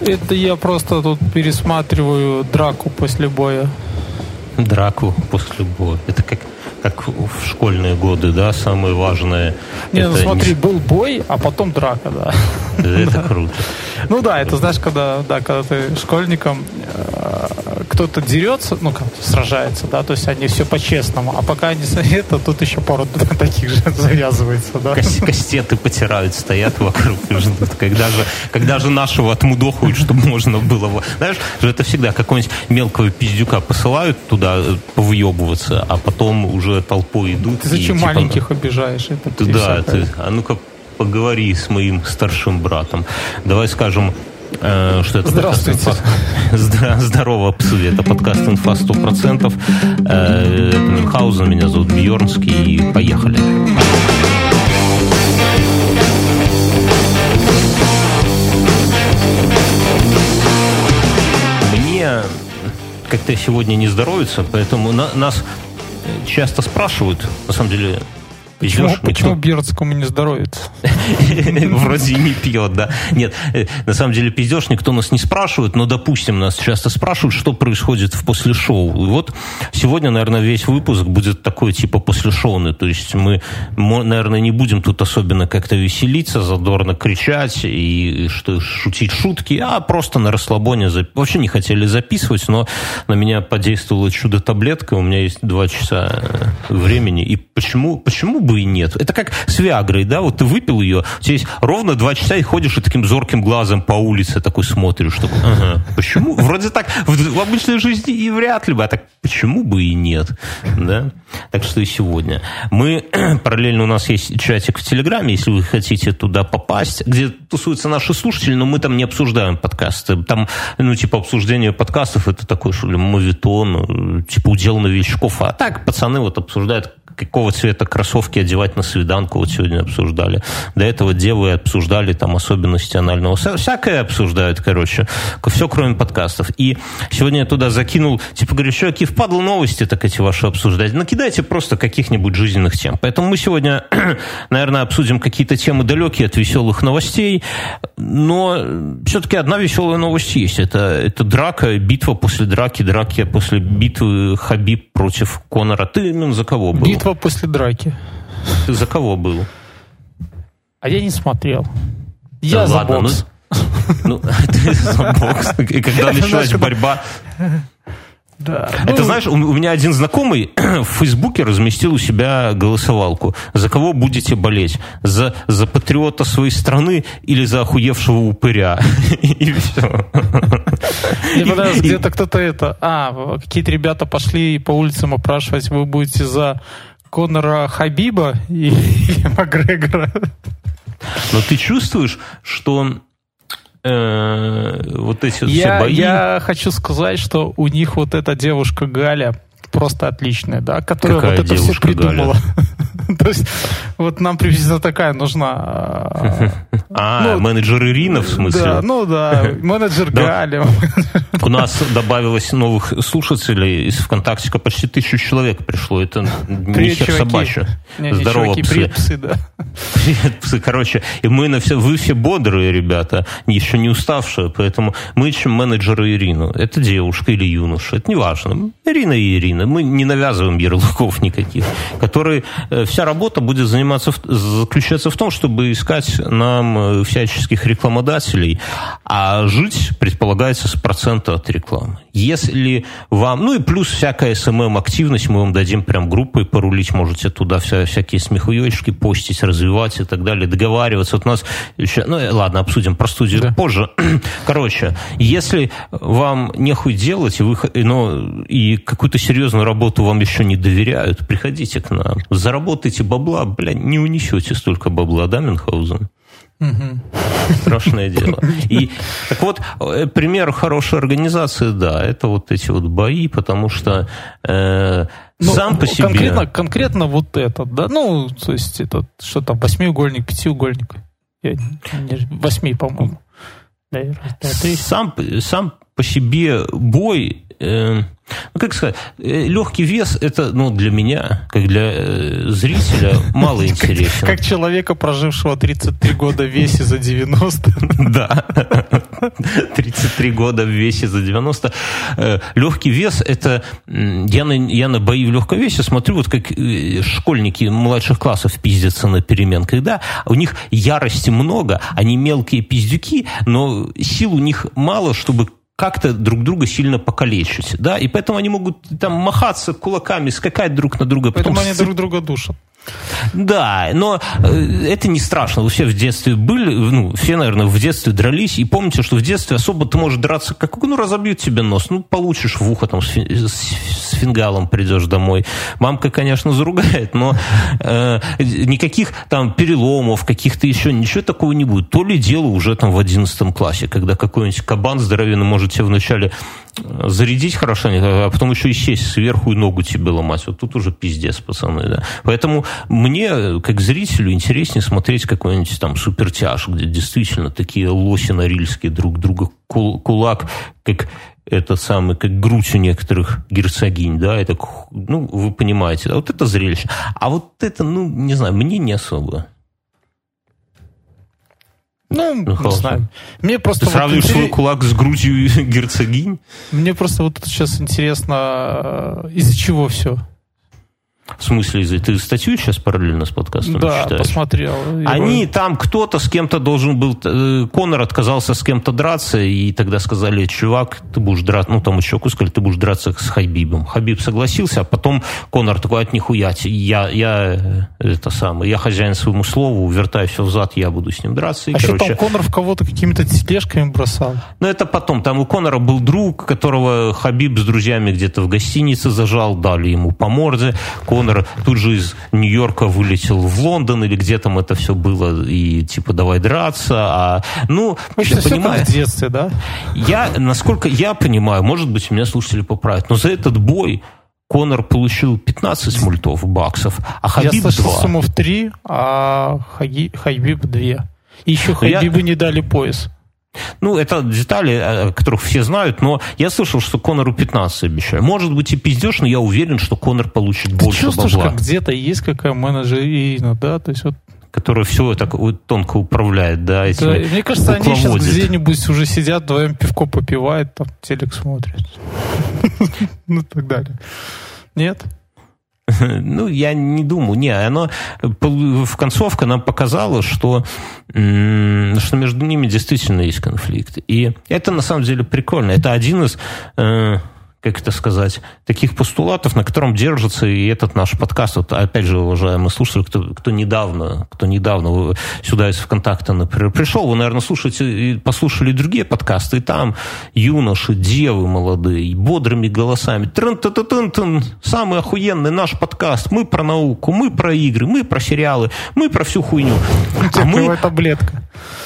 Это я просто тут пересматриваю драку после боя. Драку после боя. Это как как в школьные годы, да, самое важное. Не, ну смотри, не... был бой, а потом драка, да. Это круто. Ну да, это знаешь, когда, да, когда ты школьником, э, кто-то дерется, ну как сражается, да, то есть они все по-честному, а пока они это, тут еще пару таких же завязывается, да. Кастеты потирают, стоят вокруг и ждут, когда же, когда же нашего отмудохают, чтобы можно было, знаешь, же это всегда какого-нибудь мелкого пиздюка посылают туда э, повъебываться, а потом уже толпой идут. Ты зачем и, типа, маленьких обижаешь? Это да, ты, а ну-ка поговори с моим старшим братом. Давай скажем, что это Здравствуйте. Подкаст, здорово, псы. Это подкаст «Инфа 100%». Э, это Мюнхгаузен, меня зовут Бьернский. Поехали. Мне как-то сегодня не здоровится, поэтому на, нас часто спрашивают, на самом деле, Почему, Идешь, почему никто... Бердскому не здоровится? Вроде не пьет, да. Нет, э, на самом деле пиздеж никто нас не спрашивает, но, допустим, нас часто спрашивают, что происходит в после шоу. И вот сегодня, наверное, весь выпуск будет такой типа после шоуный. То есть мы, наверное, не будем тут особенно как-то веселиться, задорно кричать и что шутить шутки, а просто на расслабоне. Вообще не хотели записывать, но на меня подействовала чудо-таблетка. У меня есть два часа э, времени. И почему, почему бы и нет. Это как с Виагрой, да, вот ты выпил ее, у тебя есть ровно два часа и ходишь и таким зорким глазом по улице такой смотришь, такой, ага, почему? Вроде так в, в обычной жизни и вряд ли бы, а так почему бы и нет, да? Так что и сегодня. Мы, параллельно у нас есть чатик в Телеграме, если вы хотите туда попасть, где тусуются наши слушатели, но мы там не обсуждаем подкасты. Там, ну, типа, обсуждение подкастов, это такой, что ли, мовитон, типа, удел новичков. А так пацаны вот обсуждают какого цвета кроссовки одевать на свиданку, вот сегодня обсуждали. До этого девы обсуждали там особенности анального. Всякое обсуждают, короче. Все, кроме подкастов. И сегодня я туда закинул, типа, говорю, чуваки, впадло новости так эти ваши обсуждать. Накидайте просто каких-нибудь жизненных тем. Поэтому мы сегодня, наверное, обсудим какие-то темы далекие от веселых новостей, но все-таки одна веселая новость есть. Это, это драка, битва после драки, драки после битвы Хабиб против Конора. Ты именно за кого был? Битва после драки. Ты за кого был? А я не смотрел. Я да за ладно, бокс. Ну, ну ты за бокс. И когда началась борьба... Да. Это, ну, знаешь, у, у меня один знакомый в Фейсбуке разместил у себя голосовалку. За кого будете болеть? За, за патриота своей страны или за охуевшего упыря? И все. Понравилось, где-то кто-то это... А, какие-то ребята пошли по улицам опрашивать, вы будете за Конора Хабиба и, и Макгрегора. Но ты чувствуешь, что э, вот эти вот я, все бои... Я хочу сказать, что у них вот эта девушка Галя просто отличная, да, которая Какая вот это все придумала. То есть вот нам приблизительно такая нужна. А, а ну, менеджер Ирина, в смысле? Да, ну да, менеджер Галя. У нас добавилось новых слушателей из ВКонтакте, почти тысячу человек пришло. Это не хер собачье. Здорово, псы, да. Привет, псы. Короче, и мы на все, вы все бодрые ребята, еще не уставшие, поэтому мы ищем менеджера Ирину. Это девушка или юноша, это не важно. Ирина и Ирина. Мы не навязываем ярлыков никаких, которые э, вся работа будет заниматься, заключаться в том, чтобы искать нам э, всяческих рекламодателей, а жить предполагается с процента от рекламы. Если вам, ну и плюс всякая СММ-активность, мы вам дадим прям группой порулить, можете туда вся, всякие смехуёчки постить, развивать и так далее, договариваться. Вот у нас еще, ну ладно, обсудим про студию да. позже. Короче, если вам нехуй делать, и, вы, но, и какую-то серьезную работу вам еще не доверяют, приходите к нам, заработайте бабла, бля, не унесете столько бабла, да, Мюнхгаузен? Угу. Страшное дело. И так вот, э, пример хорошей организации, да, это вот эти вот бои, потому что э, ну, сам по себе... Конкретно, конкретно вот этот, да, ну, то есть это что там, восьмиугольник, пятиугольник. Я, восьми, по-моему. сам, сам по себе бой э, ну, как сказать, э, легкий вес это, ну, для меня, как для э, зрителя, мало интересен. Как, человека, прожившего 33 года в весе за 90. Да, 33 года в весе за 90. Э, легкий вес это, я на, я на бои в легком весе смотрю, вот как школьники младших классов пиздятся на переменках, да, у них ярости много, они мелкие пиздюки, но сил у них мало, чтобы как-то друг друга сильно покалечить, да, и поэтому они могут там махаться кулаками, скакать друг на друга. Поэтому потом... они друг друга душат. Да, но э, это не страшно. Вы все в детстве были, ну, все, наверное, в детстве дрались, и помните, что в детстве особо ты можешь драться, как, ну, разобьют тебе нос, ну, получишь в ухо там с, с фингалом придешь домой. Мамка, конечно, заругает, но э, никаких там переломов, каких-то еще, ничего такого не будет. То ли дело уже там в одиннадцатом классе, когда какой-нибудь кабан здоровенный может тебе вначале зарядить хорошенько, а потом еще и сесть сверху и ногу тебе ломать. Вот тут уже пиздец, пацаны, да. Поэтому мне, как зрителю, интереснее смотреть какой-нибудь там супертяж, где действительно такие лоси норильские друг друга кулак, как этот самый, как грудь у некоторых герцогинь, да, это, ну, вы понимаете, вот это зрелище. А вот это, ну, не знаю, мне не особо. Ну, ну не знаю. Мне просто Ты сравниваешь вот свой кулак с грудью герцогинь? Мне просто вот сейчас интересно, э, из-за чего все. В смысле, ты статью сейчас параллельно с подкастом да, читаешь? посмотрел. Они его... там, кто-то с кем-то должен был... Э, Конор отказался с кем-то драться, и тогда сказали, чувак, ты будешь драться... Ну, там еще сказали, ты будешь драться с Хабибом. Хабиб согласился, а потом Конор такой, от нихуя, я, я, э, это самое, я хозяин своему слову, вертай все взад, я буду с ним драться. И, а короче... что там Конор в кого-то какими-то тележками бросал? Ну, это потом. Там у Конора был друг, которого Хабиб с друзьями где-то в гостинице зажал, дали ему по морде. Конор тут же из Нью-Йорка вылетел в Лондон или где там это все было, и типа давай драться. А, ну, я понимаю. в детстве, да? Я, насколько я понимаю, может быть, меня слушатели поправят, но за этот бой Конор получил 15 мультов баксов, а Хабиб Я слышал 2. сумму в 3, а Хабиб 2. И еще Хабибу я... не дали пояс. Ну, это детали, о которых все знают, но я слышал, что Конору 15 обещали. Может быть и пиздешь, но я уверен, что Конор получит Ты больше чувствуешь, бабла. как где-то есть какая менеджерина, да? То есть вот которая все так тонко управляет, да, этими да, Мне кажется, они сейчас где-нибудь уже сидят, вдвоем пивко попивают, там телек смотрят. Ну, так далее. Нет? Ну, я не думаю. Не, оно в концовка нам показала, что, что между ними действительно есть конфликт. И это на самом деле прикольно. Это один из э, как это сказать, таких постулатов, на котором держится и этот наш подкаст. Вот, опять же, уважаемые слушатели, кто, кто недавно, кто недавно сюда из ВКонтакта, например, пришел, вы, наверное, слушаете и послушали другие подкасты, и там юноши, девы молодые, бодрыми голосами. Трын -ты -ты -тын -тын, самый охуенный наш подкаст. Мы про науку, мы про игры, мы про сериалы, мы про всю хуйню. А мы... таблетка.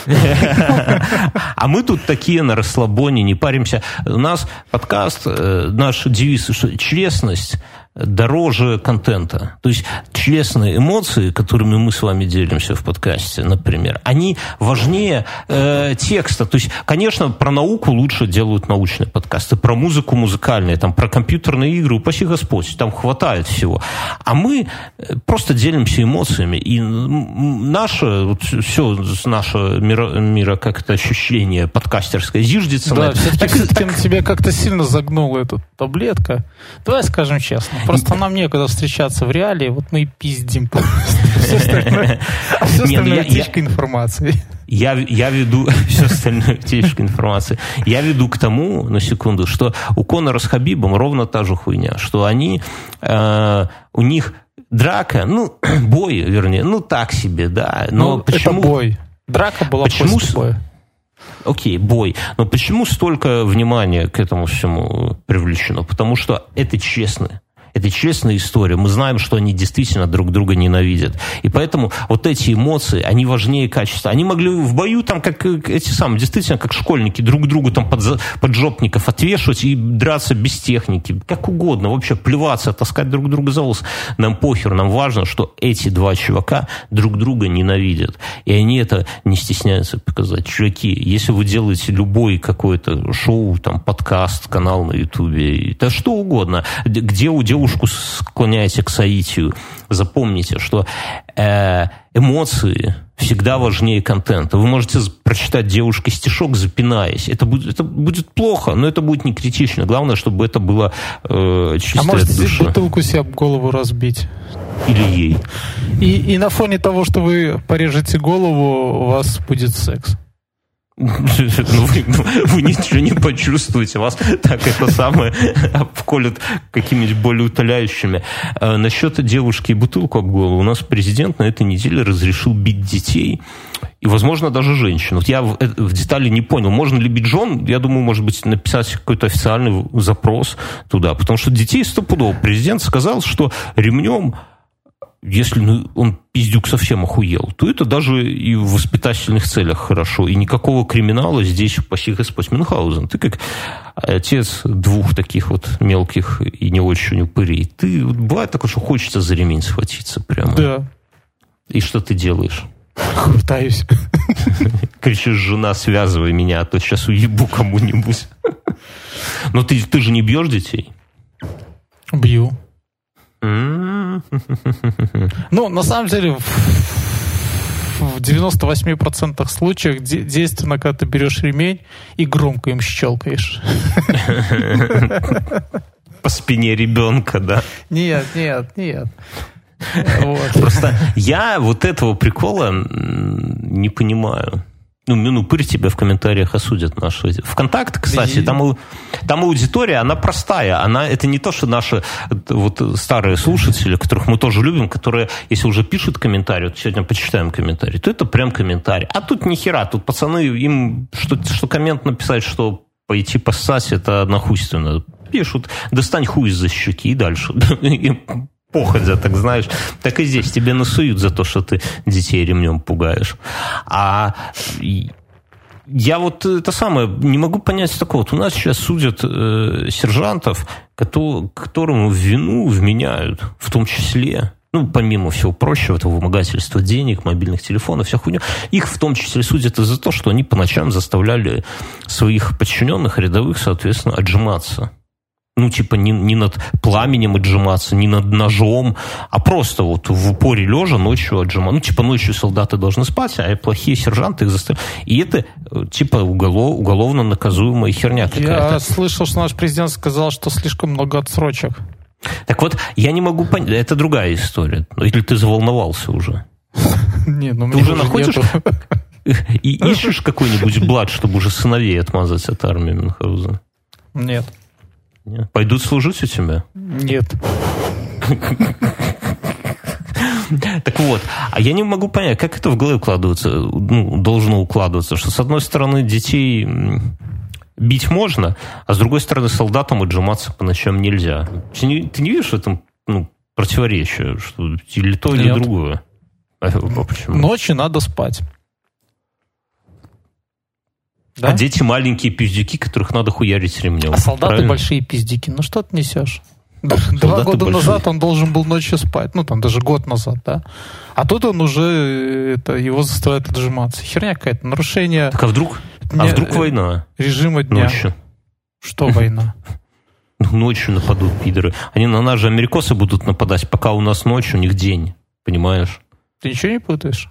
А мы тут такие на расслабоне, не паримся. У нас подкаст, э, наш девиз, честность дороже контента. То есть честные эмоции, которыми мы с вами делимся в подкасте, например, они важнее э, текста. То есть, конечно, про науку лучше делают научные подкасты, про музыку музыкальные, там, про компьютерные игры, упаси Господь, там хватает всего. А мы э, просто делимся эмоциями. И наше, вот все наше миро, миро как это ощущение подкастерское зиждется да, на все-таки так, тебя как-то сильно загнула эта таблетка. Давай скажем честно. Просто нам некогда встречаться в реале, вот мы и пиздим. Все остальное ну утечка информации. Я, я веду все остальное утечка информации. Я веду к тому, на секунду, что у Конора с Хабибом ровно та же хуйня, что они, э, у них драка, ну, бой, вернее, ну, так себе, да. Но ну, почему... Это бой. Драка была почему после боя. Окей, бой. Но почему столько внимания к этому всему привлечено? Потому что это честно Это честная история. Мы знаем, что они действительно друг друга ненавидят. И поэтому вот эти эмоции, они важнее качества. Они могли в бою там, как эти самые, действительно, как школьники, друг другу там под, поджопников отвешивать и драться без техники. Как угодно. Вообще плеваться, таскать друг друга за волос. Нам похер. Нам важно, что эти два чувака друг друга ненавидят. И они это не стесняются показать. Чуваки, если вы делаете любой какое-то шоу, там, подкаст, канал на ютубе, да что угодно, где у девушку склоняете к соитию, запомните, что э, эмоции всегда важнее контента. Вы можете прочитать девушке стишок, запинаясь. Это будет, это будет плохо, но это будет не критично. Главное, чтобы это было э, чистое А можете бутылку себе об голову разбить? Или ей. И, и на фоне того, что вы порежете голову, у вас будет секс. Ну, вы, ну, вы ничего не почувствуете, вас так это самое обколют какими-нибудь более утоляющими. А, насчет девушки и бутылку об голову. У нас президент на этой неделе разрешил бить детей и, возможно, даже женщин. Вот я в, э, в детали не понял, можно ли бить жен. Я думаю, может быть, написать какой-то официальный запрос туда. Потому что детей стопудово. Президент сказал, что ремнем если ну, он пиздюк совсем охуел, то это даже и в воспитательных целях хорошо. И никакого криминала здесь почти Господь Мюнхгаузен. Ты как отец двух таких вот мелких и не очень упырей. Ты, бывает такое, что хочется за ремень схватиться прямо. Да. И что ты делаешь? Пытаюсь. Кричишь, жена, связывай меня, а то сейчас уебу кому-нибудь. Но ты, ты же не бьешь детей? Бью. Ну, на самом деле, в 98% случаев действенно, когда ты берешь ремень и громко им щелкаешь. По спине ребенка, да? Нет, нет, нет. Вот. Просто я вот этого прикола не понимаю ну, ну, пырь тебя в комментариях осудят наши. Вконтакте, кстати, там, там аудитория, она простая. Она, это не то, что наши вот, старые слушатели, которых мы тоже любим, которые, если уже пишут комментарий, вот сегодня почитаем комментарий, то это прям комментарий. А тут ни хера, тут пацаны, им что, что коммент написать, что пойти поссать, это нахуйственно. Пишут, достань хуй из-за щеки и дальше походя, так знаешь, так и здесь тебе насуют за то, что ты детей ремнем пугаешь. А я вот это самое, не могу понять такого. Вот у нас сейчас судят э, сержантов, которым в вину вменяют, в том числе, ну, помимо всего прочего, это вымогательство денег, мобильных телефонов, вся хуйня, их в том числе судят из-за того, что они по ночам заставляли своих подчиненных рядовых, соответственно, отжиматься ну, типа, не, не над пламенем отжиматься, не над ножом, а просто вот в упоре лежа ночью отжиматься. Ну, типа, ночью солдаты должны спать, а плохие сержанты их заставляют. И это, типа, уголов, уголовно наказуемая херня какая-то. Я слышал, что наш президент сказал, что слишком много отсрочек. Так вот, я не могу понять, это другая история. Или ты заволновался уже? Не, ну Ты уже находишь... И ищешь какой-нибудь блат, чтобы уже сыновей отмазать от армии Мюнхгаузена? Нет. Нет. Пойдут служить у тебя? Нет. Так вот, а я не могу понять, как это в голове укладывается, ну, должно укладываться, что с одной стороны детей бить можно, а с другой стороны солдатам отжиматься по ночам нельзя. Ты не, ты не видишь в этом ну, противоречие, что или то, или Нет. другое? А, а почему? Ночью надо спать. Да? А дети маленькие пиздюки, которых надо хуярить ремнем. А солдаты правильно? большие пиздюки. Ну что ты несешь? Два года большие. назад он должен был ночью спать. Ну, там даже год назад, да. А тут он уже, это, его заставляют отжиматься. Херня какая-то, нарушение... Так а вдруг? А вдруг война? Режима дня. Ночью. Что война? Ну, ночью нападут пидоры. Они на нас же америкосы будут нападать, пока у нас ночь, у них день. Понимаешь? Ты ничего не путаешь?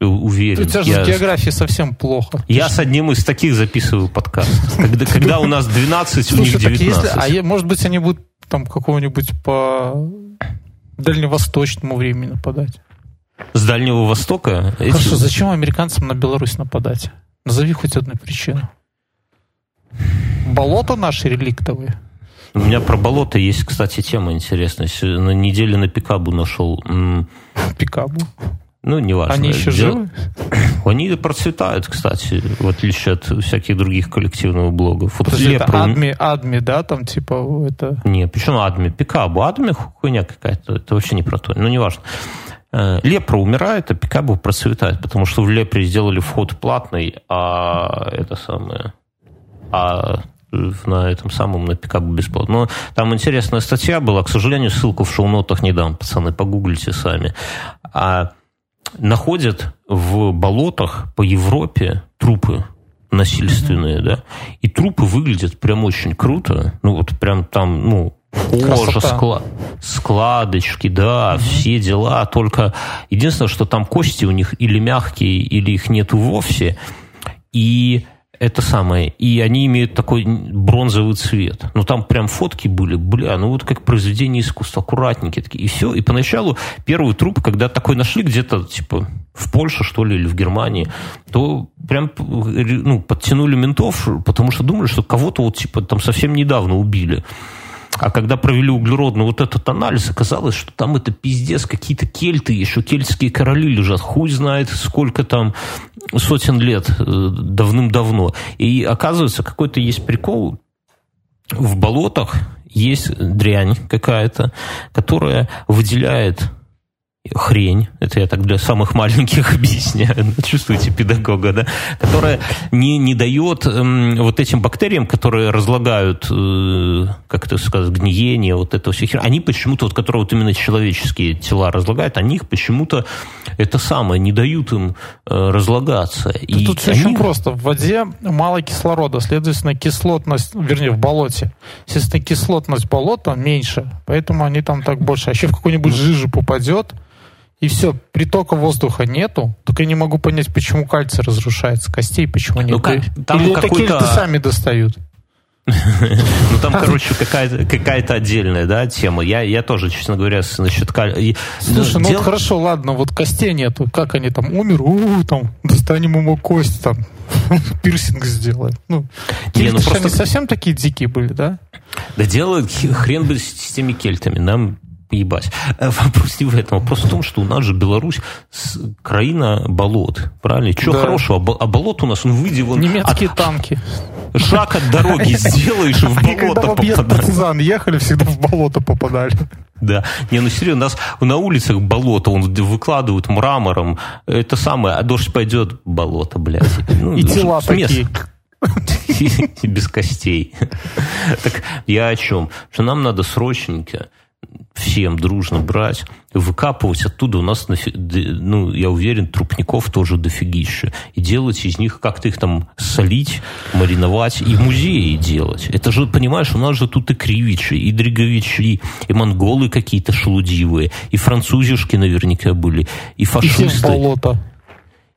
Уверен. У тебя же я... с географией совсем плохо. Я с одним из таких записываю подкаст. Когда, когда у нас 12, у них 19. Если, а может быть, они будут там какого-нибудь по дальневосточному времени нападать? С Дальнего Востока? Хорошо, эти... зачем американцам на Беларусь нападать? Назови хоть одну причину. Болото наши реликтовые. У меня про болото есть, кстати, тема интересная. На неделе на Пикабу нашел. Пикабу? Ну, неважно. Они еще живы? Они процветают, кстати, в отличие от всяких других коллективных блогов. Вот Подожди, это адми, адми, да, там типа это... Не, почему адми? Пикабу. Адми хуйня какая-то. Это вообще не про то. Ну, неважно. Э, лепра умирает, а пикабу процветает, потому что в лепре сделали вход платный, а это самое... А на этом самом, на пикабу бесплатно. Но там интересная статья была, к сожалению, ссылку в шоу-нотах не дам, пацаны, погуглите сами. А находят в болотах по Европе трупы насильственные, mm-hmm. да, и трупы выглядят прям очень круто, ну вот прям там, ну, кожа, скла... складочки, да, все дела, только единственное, что там кости у них или мягкие, или их нету вовсе, и это самое. И они имеют такой бронзовый цвет. Ну, там прям фотки были, бля, ну вот как произведение искусства, аккуратненькие такие. И все. И поначалу первый труп, когда такой нашли где-то, типа, в Польше, что ли, или в Германии, то прям, ну, подтянули ментов, потому что думали, что кого-то вот, типа, там совсем недавно убили. А когда провели углеродный вот этот анализ, оказалось, что там это пиздец, какие-то кельты, еще кельтские короли лежат. Хуй знает, сколько там сотен лет э, давным-давно. И оказывается, какой-то есть прикол в болотах, есть дрянь какая-то, которая выделяет хрень, это я так для самых маленьких объясняю, чувствуете педагога, да, которая не, не дает эм, вот этим бактериям, которые разлагают, э, как это сказать, гниение, вот это все хер, они почему-то, вот, которые вот именно человеческие тела разлагают, они их почему-то это самое, не дают им э, разлагаться. Да и тут все они... очень просто. В воде мало кислорода, следовательно, кислотность, вернее, в болоте, естественно, кислотность болота меньше, поэтому они там так больше. А еще в какую-нибудь жижу попадет, и все, притока воздуха нету, только я не могу понять, почему кальций разрушается, костей почему нет. Ну, там Или это кельты сами достают? Ну, там, короче, какая-то какая отдельная, да, тема. Я, я тоже, честно говоря, насчет... Слушай, ну, вот хорошо, ладно, вот костей нету. Как они там, умер, у, там, достанем ему кость, там, пирсинг сделаем. Ну, не, ну просто... совсем такие дикие были, да? Да делают хрен бы с теми кельтами. Нам ебать. Э, вопрос не в этом. Вопрос в том, что у нас же Беларусь краина болот. Правильно? Что да. хорошего? А болот у нас, он выйди вон... Немецкие от... танки. Шаг от дороги сделаешь, в болото попадаешь. ехали, всегда в болото попадали. Да. Не, ну серьезно, у нас на улицах болото, он выкладывают мрамором. Это самое, а дождь пойдет, болото, блядь. Ну, И тела такие. Без костей. Так я о чем? Что нам надо срочненько всем дружно брать, выкапывать оттуда у нас, ну, я уверен, трупников тоже дофигища. И делать из них, как-то их там солить, мариновать и музеи делать. Это же, понимаешь, у нас же тут и кривичи, и дриговичи, и монголы какие-то шелудивые, и французишки наверняка были, и фашисты. И болото.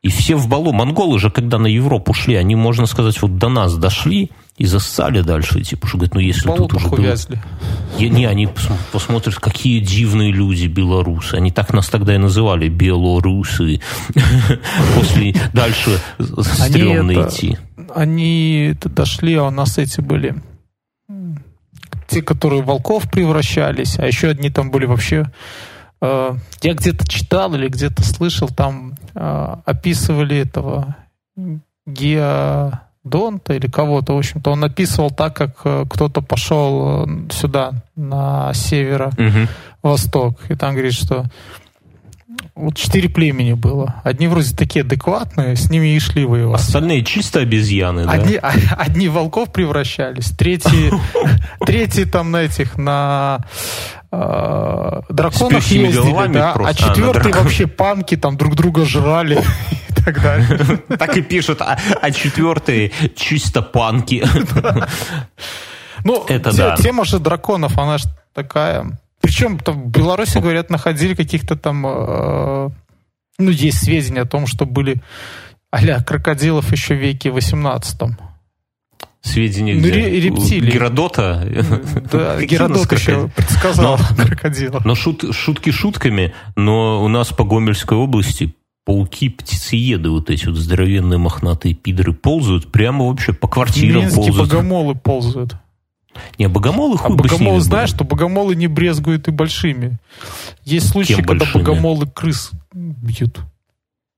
И все в болото. Монголы же, когда на Европу шли, они, можно сказать, вот до нас дошли, и зассали дальше, типа, что говорят, ну если тут уже было... Я, не, они посмотрят, какие дивные люди белорусы. Они так нас тогда и называли, белорусы. После дальше стрёмно идти. Они дошли, а у нас эти были те, которые в волков превращались, а еще одни там были вообще... Э, я где-то читал или где-то слышал, там э, описывали этого гео Донта или кого-то, в общем-то, он описывал так, как э, кто-то пошел сюда, на северо-восток, и там говорит, что вот четыре племени было. Одни вроде такие адекватные, с ними и шли воевать. Остальные чисто обезьяны, да? Одни, а, одни волков превращались, третьи, третьи там на этих, на э, драконах ездили, да, а четвертые вообще панки там друг друга жрали и так далее. Так и пишут, а, а четвертые чисто панки. Ну, это да. Тема же драконов, она же такая причем там в Беларуси, говорят, находили каких-то там... Э, ну, есть сведения о том, что были а крокодилов еще в веке 18 сведения ну, где? рептилии. Геродота? Да, Геродот еще предсказал но, крокодила. Но шут, шутки шутками, но у нас по Гомельской области пауки, птицееды, вот эти вот здоровенные мохнатые пидоры ползают прямо вообще по квартирам Минские ползают. богомолы ползают. Не, богомолы хуй а бы богомолы, знаешь, что богомолы не брезгуют и большими. Есть случаи, Кем когда большими? богомолы крыс бьют.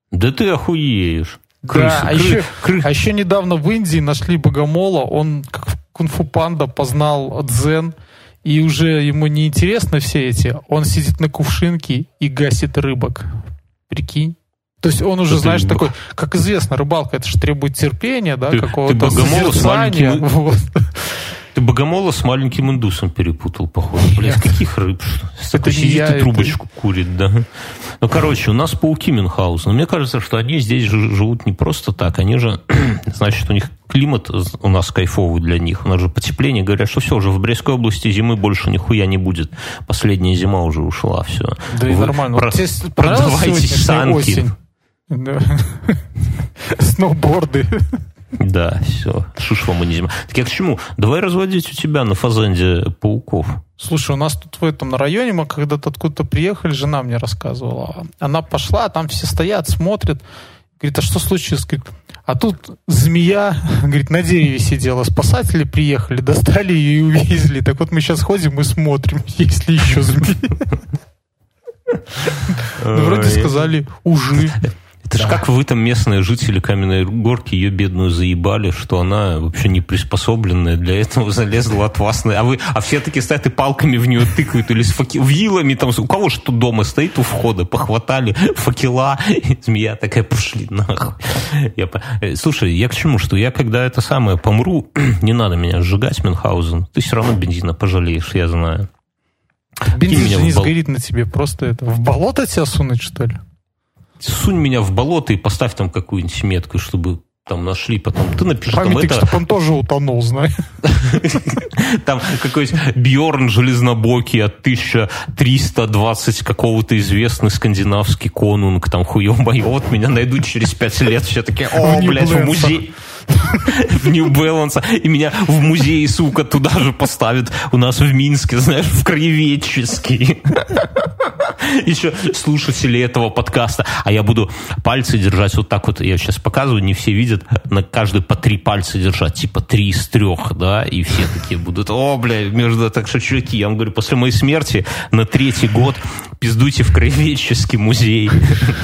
Да ты охуеешь. Крысы, да, а, еще, кры... а еще недавно в Индии нашли богомола, он как кунг-фу панда познал дзен, и уже ему не интересно все эти, он сидит на кувшинке и гасит рыбок. Прикинь. То есть он уже, это знаешь, ты... такой, как известно, рыбалка, это же требует терпения, да, какого-то созерцания. Вот. Ты богомола с маленьким индусом перепутал, походу. Блядь, Нет. каких рыб? Это сидит я, и трубочку это... курит, да. Ну, короче, у нас пауки Мюнхгаузена. Мне кажется, что они здесь живут не просто так. Они же, значит, у них климат у нас кайфовый для них. У нас же потепление. Говорят, что все, уже в Брестской области зимы больше нихуя не будет. Последняя зима уже ушла, все. Да Вы и нормально. Про... Вот продавайте санки. Да. Сноуборды. Да, все. Не зима. Так я к чему? Давай разводить у тебя на фазенде пауков. Слушай, у нас тут в этом на районе, мы когда-то откуда-то приехали, жена мне рассказывала. Она пошла, там все стоят, смотрят. Говорит, а что случилось? Говорит, а тут змея, говорит, на дереве сидела. Спасатели приехали, достали ее и увезли. Так вот мы сейчас ходим и смотрим, есть ли еще змеи. Ну, вроде сказали, уже. Это да. же как вы там местные жители Каменной Горки ее бедную заебали, что она вообще не приспособленная для этого залезла от вас. А вы, а все таки стоят и палками в нее тыкают или с факи... вилами там. У кого что дома стоит у входа, похватали факела, и змея такая, пошли нахуй. Я... Э, слушай, я к чему? Что я когда это самое помру, не надо меня сжигать, Мюнхгаузен. Ты все равно бензина пожалеешь, я знаю. Бензин же не бол... сгорит на тебе, просто это в болото тебя сунуть, что ли? Сунь меня в болото и поставь там какую-нибудь метку, чтобы там нашли потом. Ты напиши Памятник, там это... чтобы он тоже утонул, знаешь. Там какой-то Бьорн Железнобокий от 1320 какого-то известный скандинавский конунг, там хуёбай, вот меня найдут через пять лет, все таки о, блядь, в музей в Нью Баланса, и меня в музей, сука, туда же поставят. У нас в Минске, знаешь, в краеведческий. Еще слушатели этого подкаста. А я буду пальцы держать вот так вот, я сейчас показываю, не все видят, на каждый по три пальца держать, типа три из трех, да, и все такие будут, о, бля, между, так что, чуваки, я вам говорю, после моей смерти на третий год пиздуйте в краеведческий музей,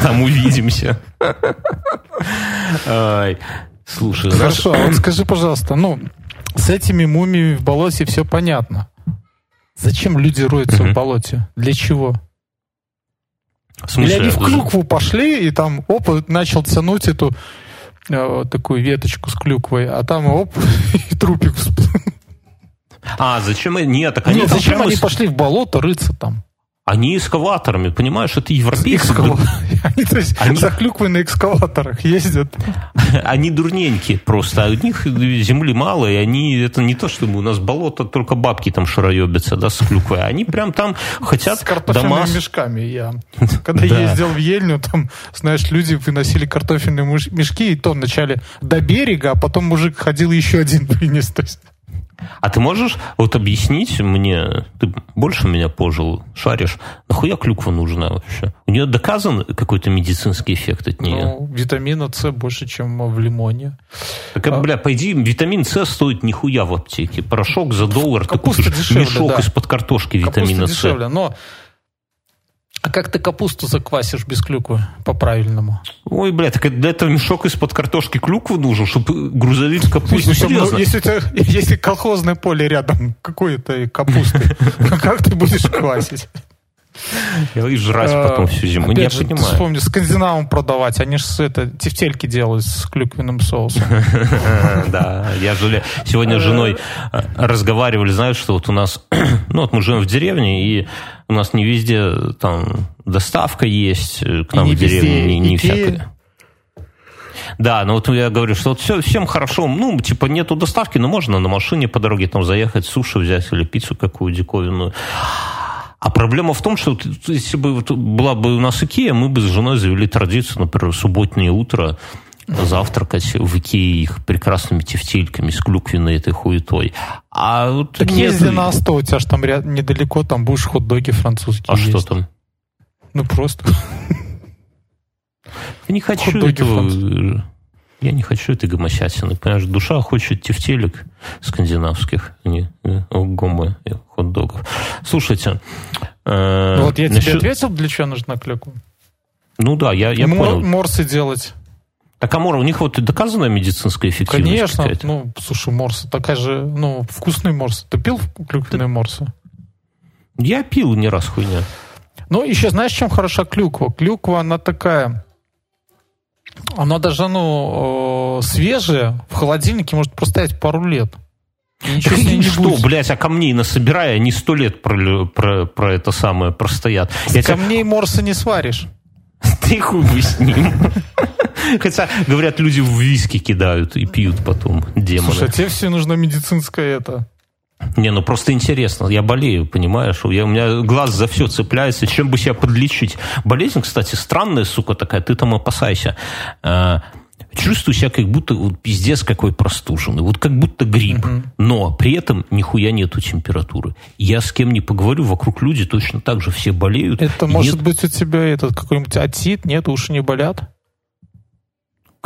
там увидимся. Слушай, хорошо, а вот скажи, пожалуйста, ну, с этими мумиями в болоте все понятно. Зачем люди роются угу. в болоте? Для чего? В смысле? Или они в клюкву пошли, и там, оп, начал тянуть эту э, такую веточку с клюквой, а там, оп, и трупик А, зачем? Нет, так они Нет, зачем они пошли в болото рыться там? Они эскаваторами, понимаешь, это европейцы. Они, то есть, они... за клюквой на экскаваторах ездят. Они дурненькие просто. А у них земли мало, и они, это не то, чтобы у нас болото, только бабки там шароебятся, да, с клюквой. Они прям там хотят С картофельными дома... мешками. Я, когда ездил в Ельню, там, знаешь, люди выносили картофельные мешки, и то вначале до берега, а потом мужик ходил еще один принес. То есть а ты можешь вот объяснить мне, ты больше меня пожил, шаришь, нахуя клюква нужна вообще? У нее доказан какой-то медицинский эффект от нее? Ну, витамина С больше, чем в лимоне. Так, а, бля, по идее, витамин С стоит нихуя в аптеке. Порошок за доллар, ты купишь дешевле, мешок да. из-под картошки витамина Капуста С. дешевле, но а как ты капусту заквасишь без клюквы по-правильному? Ой, блядь, так для этого мешок из-под картошки клюкву нужен, чтобы грузовик с капустой... Ну, если, тебя, если колхозное поле рядом какой-то капусты, как ты будешь квасить? И жрать потом а, всю зиму. Опять не понимаю. Вспомни, скандинавам продавать. Они же это, тефтельки делают с клюквенным соусом. Да, я жили сегодня с женой э, разговаривали, знаешь, что вот у нас, ну вот мы живем в деревне, и у нас не везде там доставка есть э, к нам в деревне, не, не всякое. Да, ну вот я говорю, что вот все, всем хорошо, ну, типа, нету доставки, но можно на машине по дороге там заехать, суши взять или пиццу какую диковинную. А проблема в том, что если бы была бы у нас Икея, мы бы с женой завели традицию, например, субботнее утро завтракать в Икее их прекрасными тефтельками с клюквенной этой хуетой. А вот так нет... езди на Асто, у тебя же там ряд, недалеко, там будешь хот-доги французские А есть. что там? Ну, просто. Я не хочу этого... Я не хочу этой гомосятины. Понимаешь, душа хочет тефтелек скандинавских, а не э, гомы хот-догов. Слушайте. Э, вот я насчет... тебе ответил, для чего нужна клюква? Ну да, я, я Мор- понял. Морсы делать. Так, Амора, у них вот доказанная медицинская эффективность Конечно. какая-то? Ну, слушай, морсы такая же, ну, вкусные морсы. Ты пил клюквенные морсы? Я пил не раз хуйня. Ну, еще знаешь, чем хороша клюква? Клюква, она такая... Она даже, ну, э, свежая, в холодильнике может простоять пару лет. Ничего Так с не что, будет. блядь, а камней насобирая, они сто лет про, про, про это самое простоят. Я тебя- Камней морсы не сваришь. Ты хуй с ним. Хотя, говорят, люди в виски кидают и пьют потом, демоны. Слушай, а тебе все нужно медицинское это. Не, ну просто интересно. Я болею, понимаешь? Я, у меня глаз за все цепляется. Чем бы себя подлечить? Болезнь, кстати, странная, сука, такая. Ты там опасайся. А, чувствую себя как будто вот, пиздец какой простуженный. Вот как будто грипп. Но при этом нихуя нету температуры. Я с кем не поговорю, вокруг люди точно так же все болеют. Это может нет- быть у тебя этот какой-нибудь отит? Нет, уши не болят?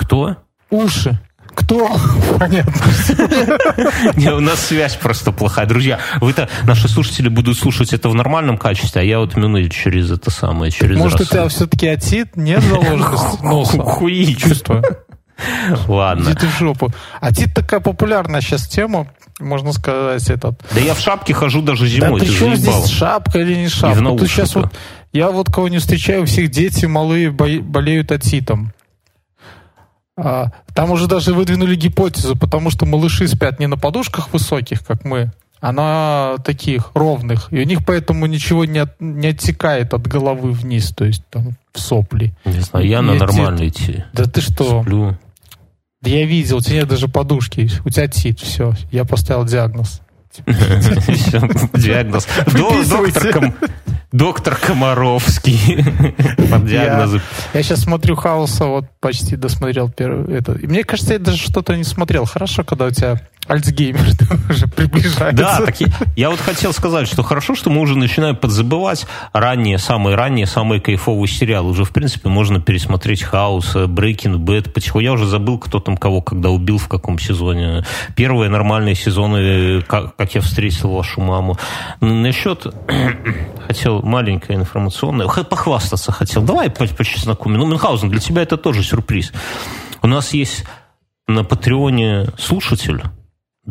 Кто? Уши. Кто? Понятно. Не, у нас связь просто плохая. Друзья, вы-то, наши слушатели будут слушать это в нормальном качестве, а я вот минут через это самое, через Может, у раз. тебя все-таки отит? Нет заложенности носа? Хуи. Чувство. Ладно. Иди ты в жопу. Атит такая популярная сейчас тема, можно сказать, этот. Да я в шапке хожу даже Да зимой, при ты заебал. здесь шапка или не шапка? Сейчас вот, я вот кого не встречаю, у всех дети малые бо- болеют атитом. А, там уже даже выдвинули гипотезу, потому что малыши спят не на подушках высоких, как мы, а на таких ровных. И у них поэтому ничего не, от- не оттекает от головы вниз, то есть там в сопли. Не знаю, я на Я нормальной идти. Да ты что? Сплю. Да я видел, у тебя нет даже подушки, у тебя тит, все. Я поставил диагноз. Диагноз. Доктор доктор Комаровский. Под диагнозы. Я сейчас смотрю Хауса, вот почти досмотрел первый. Это. И мне кажется, я даже что-то не смотрел. Хорошо, когда у тебя Альцгеймер уже приближается. Да, так я, я вот хотел сказать, что хорошо, что мы уже начинаем подзабывать ранние, самые ранние, самые кайфовые сериалы. Уже, в принципе, можно пересмотреть Хаус, Breaking Bad. Потихоньку я уже забыл, кто там кого когда убил, в каком сезоне. Первые нормальные сезоны, как, как я встретил вашу маму. Насчет... хотел маленькое информационное... Похвастаться хотел. Давай по, по чесноку. Ну, Мюнхгаузен, для тебя это тоже сюрприз. У нас есть на Патреоне слушатель,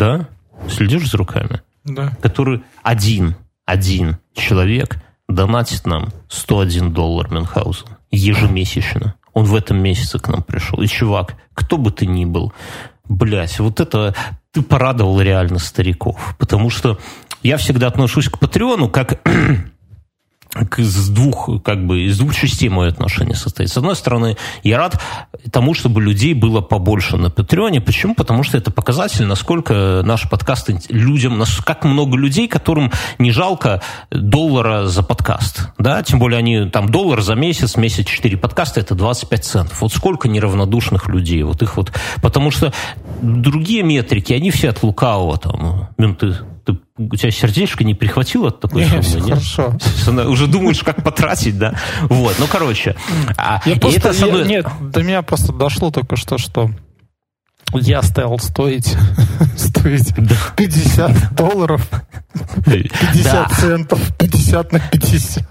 да? Следишь за руками? Да. Который один, один человек донатит нам 101 доллар Мюнхгаузен ежемесячно. Он в этом месяце к нам пришел. И, чувак, кто бы ты ни был, блядь, вот это ты порадовал реально стариков. Потому что я всегда отношусь к Патреону как из двух, как бы, из двух частей мое отношение состоит. С одной стороны, я рад тому, чтобы людей было побольше на Патреоне. Почему? Потому что это показатель, насколько наш подкаст людям, как много людей, которым не жалко доллара за подкаст. Да? Тем более они там доллар за месяц, месяц 4 подкаста, это 25 центов. Вот сколько неравнодушных людей. Вот их вот, потому что другие метрики, они все от лукавого. Там, Мин, ты, ты- у тебя сердечко не прихватило от такой Не, суммы? нет? хорошо. Она- Уже думаешь, как потратить, да? Вот, ну, короче. а, Я и просто, это, с я- одной- нет, до меня просто дошло только что, что я стал стоить, стоить 50 долларов, 50 Да. центов, 50 на 50.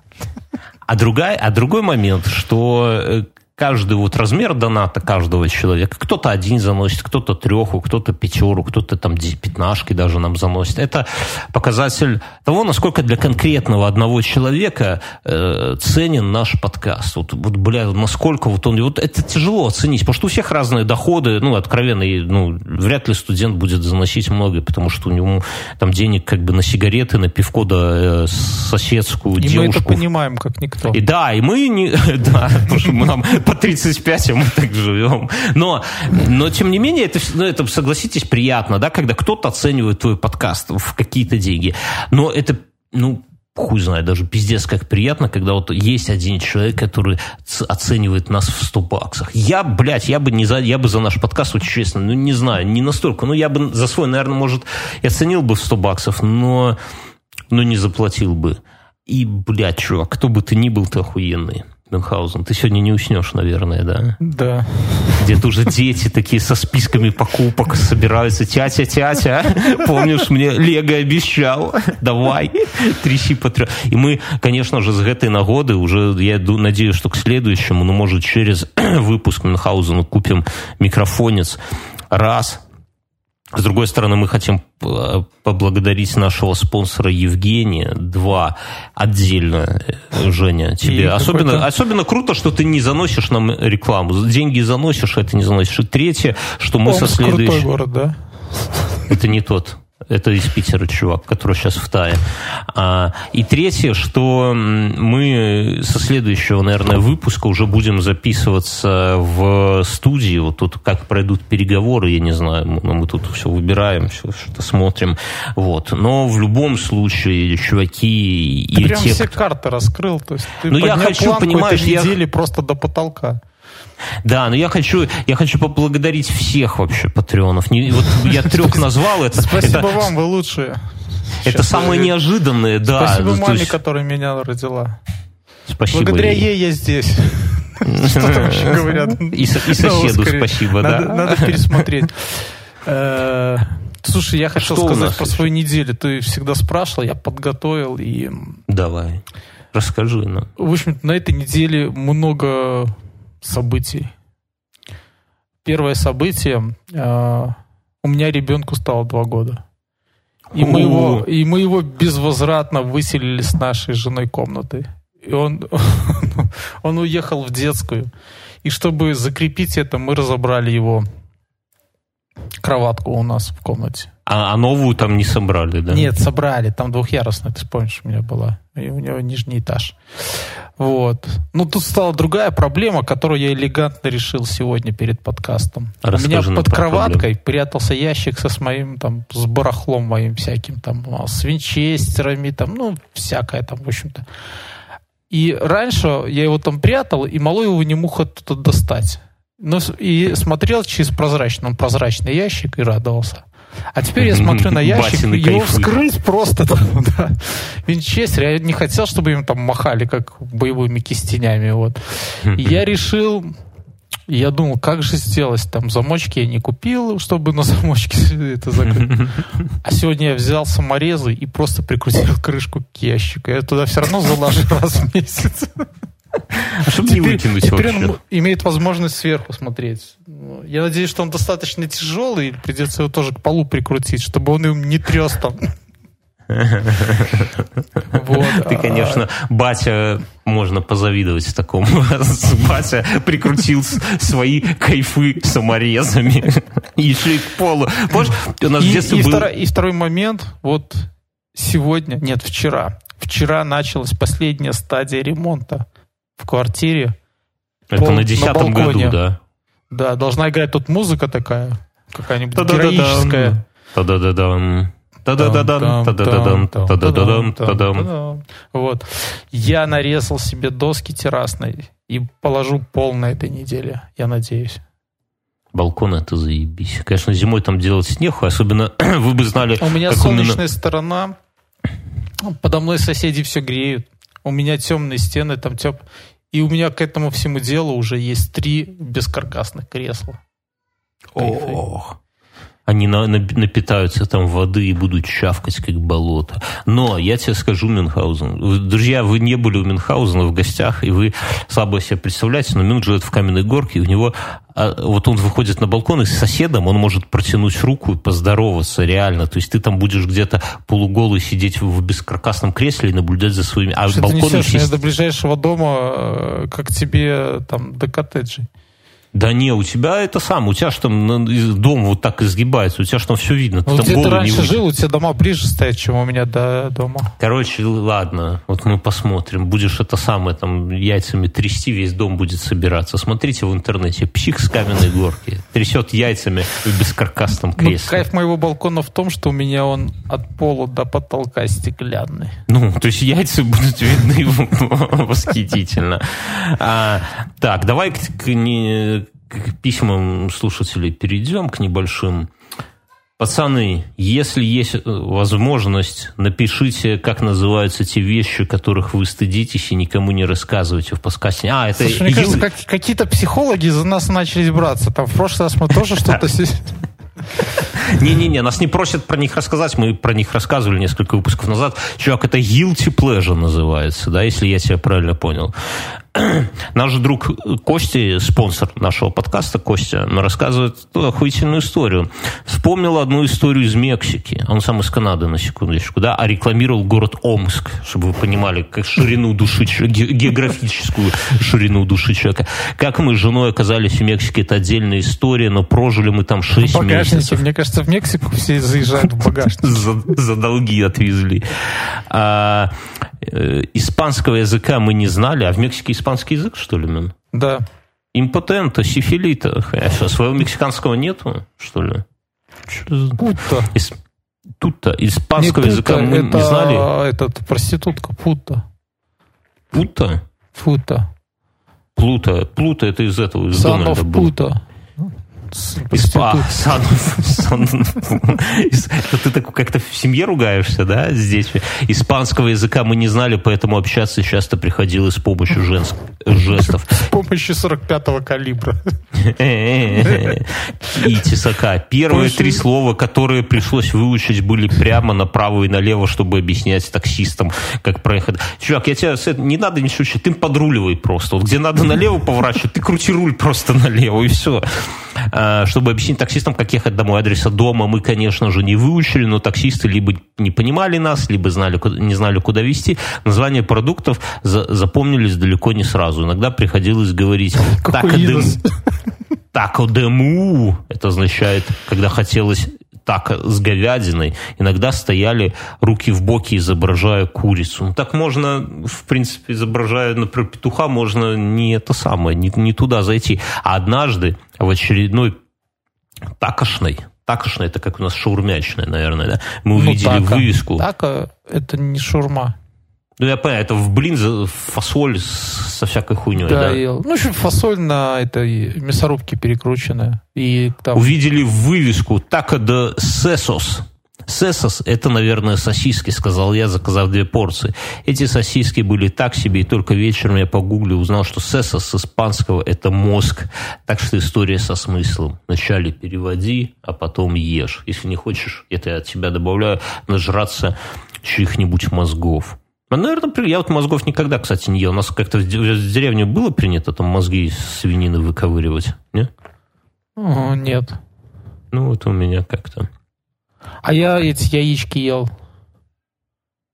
А, другая, а другой момент, что э, каждый вот размер доната каждого человека, кто-то один заносит, кто-то треху, кто-то пятеру, кто-то там пятнашки даже нам заносит. Это показатель того, насколько для конкретного одного человека э, ценен наш подкаст. Вот, вот, бля, насколько вот он... Вот это тяжело оценить, потому что у всех разные доходы, ну, откровенно, и, ну, вряд ли студент будет заносить много, потому что у него там денег как бы на сигареты, на пивко, да, э, соседскую И мы девушку. это понимаем, как никто. И да, и мы не... Да, потому что мы нам по 35, а мы так живем. Но, но тем не менее, это, ну, это, согласитесь, приятно, да, когда кто-то оценивает твой подкаст в какие-то деньги. Но это, ну, хуй знает, даже пиздец как приятно, когда вот есть один человек, который оценивает нас в 100 баксах. Я, блядь, я бы, не за, я бы за наш подкаст, вот честно, ну, не знаю, не настолько. Ну, я бы за свой, наверное, может, и оценил бы в 100 баксов, но, но не заплатил бы. И, блядь, чувак, кто бы ты ни был, ты охуенный. Мюнхгаузен, ты сегодня не уснешь, наверное, да? Да. Где-то уже дети такие со списками покупок собираются. Тятя, тятя, помнишь, мне Лего обещал? Давай, тряси по И мы, конечно же, с этой нагоды уже, я надеюсь, что к следующему, ну, может, через выпуск Мюнхгаузена купим микрофонец. Раз, с другой стороны, мы хотим э, поблагодарить нашего спонсора Евгения. Два. Отдельно, э, Женя, тебе. И особенно, особенно круто, что ты не заносишь нам рекламу. Деньги заносишь, а это не заносишь. И третье, что мы Омск со следующим... город, да? Это не тот. Это из Питера чувак, который сейчас в Тае. А, и третье, что мы со следующего, наверное, выпуска уже будем записываться в студии. Вот тут как пройдут переговоры, я не знаю. Мы, мы тут все выбираем, все что-то смотрим. Вот. Но в любом случае, чуваки... Ты и прям те, все кто... карты раскрыл. То есть ты ну, я хочу, понимаешь, я... недели просто до потолка. Да, но я хочу, я хочу поблагодарить всех вообще патреонов. Не, вот я трех назвал. Это, Спасибо это, вам, вы лучшие. Это самое неожиданное, да. Спасибо маме, есть... которая меня родила. Спасибо. Благодаря ей я здесь. Что там вообще говорят? И, соседу спасибо, да. Надо пересмотреть. Э, слушай, я хотел сказать про свою неделю. Ты всегда спрашивал, я подготовил и... Давай, расскажи нам. В общем на этой неделе много событий. Первое событие. Э, у меня ребенку стало два года. И мы, его, и мы его безвозвратно выселили с нашей женой комнаты. И он, он уехал в детскую. И чтобы закрепить это, мы разобрали его кроватку у нас в комнате. А, а новую там не собрали, да? Нет, собрали. Там двухъярусная, ты помнишь, у меня была. И у него нижний этаж. Вот. Ну, тут стала другая проблема, которую я элегантно решил сегодня перед подкастом. Расскажи у меня под кроваткой проблему. прятался ящик со с моим, там, с барахлом моим всяким, там, а, с винчестерами, там, ну, всякое там, в общем-то. И раньше я его там прятал, и малой его не мог оттуда достать. Ну, и смотрел через прозрачный, он прозрачный ящик и радовался. А теперь я смотрю на ящик, Батины его кайфы. вскрыть просто. Да. Винчестер, я не хотел, чтобы им там махали, как боевыми кистенями. Вот. И я решил, я думал, как же сделать? Там замочки я не купил, чтобы на замочке это закрыть. А сегодня я взял саморезы и просто прикрутил крышку к ящику. Я туда все равно залажу раз в месяц. А чтобы не выкинуть теперь он имеет возможность сверху смотреть. Я надеюсь, что он достаточно тяжелый, придется его тоже к полу прикрутить, чтобы он им не трес там. Вот. Ты, а, конечно, батя, можно позавидовать такому. Батя прикрутил свои кайфы саморезами еще и к полу. Помнишь, у нас и, в детстве и, был... второй, и второй момент, вот сегодня, нет, вчера. Вчера началась последняя стадия ремонта в квартире. Это пол, на десятом году, да? Да, должна играть тут музыка такая, какая-нибудь героическая. Да-да-да-да. Вот. Я нарезал себе доски террасной и положу пол на этой неделе, я надеюсь. Балкон это заебись. Конечно, зимой там делать нехуй, особенно вы бы знали... У меня солнечная именно... сторона, подо мной соседи все греют. У меня темные стены, там теп... И у меня к этому всему делу уже есть три бескаркасных кресла. Ох они на, на, напитаются там воды и будут чавкать, как болото. Но я тебе скажу, Мюнхгаузен, друзья, вы не были у Мюнхгаузена в гостях, и вы слабо себе представляете, но Мюнх живет в каменной горке, и у него а, вот он выходит на балкон, и с соседом он может протянуть руку и поздороваться реально. То есть ты там будешь где-то полуголый сидеть в бескаркасном кресле и наблюдать за своими... А Что балкон ты несешь? Есть... до ближайшего дома, э, как тебе там до коттеджей. Да не, у тебя это сам, у тебя что там дом вот так изгибается, у тебя что там все видно. Ты ну, там где ты раньше жил, у тебя дома ближе стоят, чем у меня до дома. Короче, ладно, вот мы посмотрим. Будешь это самое, там, яйцами трясти, весь дом будет собираться. Смотрите в интернете, псих с каменной горки, трясет яйцами в бескаркасном ну, кресле. Ну, кайф моего балкона в том, что у меня он от пола до потолка стеклянный. Ну, то есть яйца будут видны восхитительно. А, так, давай к, к, письмам слушателей перейдем, к небольшим. Пацаны, если есть э, возможность, напишите, как называются те вещи, которых вы стыдитесь и никому не рассказывайте в подкасте. А, это... Слушай, мне кажется, как, какие-то психологи за нас начали браться. Там в прошлый раз мы тоже что-то... Не-не-не, нас не просят про них рассказать, мы про них рассказывали несколько выпусков назад. Чувак, это guilty pleasure называется, да, если я тебя правильно понял. Наш друг Кости, спонсор нашего подкаста, Костя, рассказывает охуительную историю. Вспомнил одну историю из Мексики. Он сам из Канады, на секундочку, да, а рекламировал город Омск, чтобы вы понимали, как ширину души, географическую ширину души человека. Как мы с женой оказались в Мексике, это отдельная история, но прожили мы там 6 в месяцев. Мне кажется, в Мексику все заезжают в багажник. За, за долги отвезли. А, э, испанского языка мы не знали, а в Мексике испанский язык, что ли, мен? Да. Импотента, сифилита. А своего мексиканского нету, что ли? Путта. Ис... Тут-то. Испанского не языка мы это, не знали. Этот, проститутка, путта. Путта? Путта. Плута. Плута это из этого, из Son Дональда был. Пута. Испа, сан, сан, ты так как-то в семье ругаешься, да, здесь? Испанского языка мы не знали, поэтому общаться часто приходилось с помощью женск, жестов. С помощью 45-го калибра. И тесака. Первые три слова, которые пришлось выучить, были прямо направо и налево, чтобы объяснять таксистам, как проехать. Чувак, я тебя не надо ничего учить, ты подруливай просто. Вот где надо налево поворачивать, ты крути руль просто налево, и все. А, чтобы объяснить таксистам, как ехать домой. Адреса дома мы, конечно же, не выучили, но таксисты либо не понимали нас, либо знали, не знали, куда везти. Названия продуктов запомнились далеко не сразу. Иногда приходилось говорить «тако дему». Это означает, когда хотелось так с говядиной. Иногда стояли руки в боки, изображая курицу. Ну, так можно, в принципе, изображая, например, петуха, можно не это самое, не, не туда зайти. А однажды в очередной такошной, такошной, это как у нас шаурмячная, наверное, да, мы ну, увидели ну, така. вывеску. Така – это не шаурма. Ну, я понимаю, это в блин фасоль со всякой хуйней, да? да? Ел. Ну, еще фасоль на этой мясорубке перекрученная. И там... Увидели вывеску «Тако де сесос». Сесос – это, наверное, сосиски, сказал я, заказав две порции. Эти сосиски были так себе, и только вечером я погуглил, узнал, что сесос с испанского – это мозг. Так что история со смыслом. Вначале переводи, а потом ешь. Если не хочешь, это я от тебя добавляю, нажраться чьих-нибудь мозгов. Ну, наверное, я вот мозгов никогда, кстати, не ел. У нас как-то в деревне было принято там мозги из свинины выковыривать, не? О, нет. Ну, вот у меня как-то. А я эти яички ел.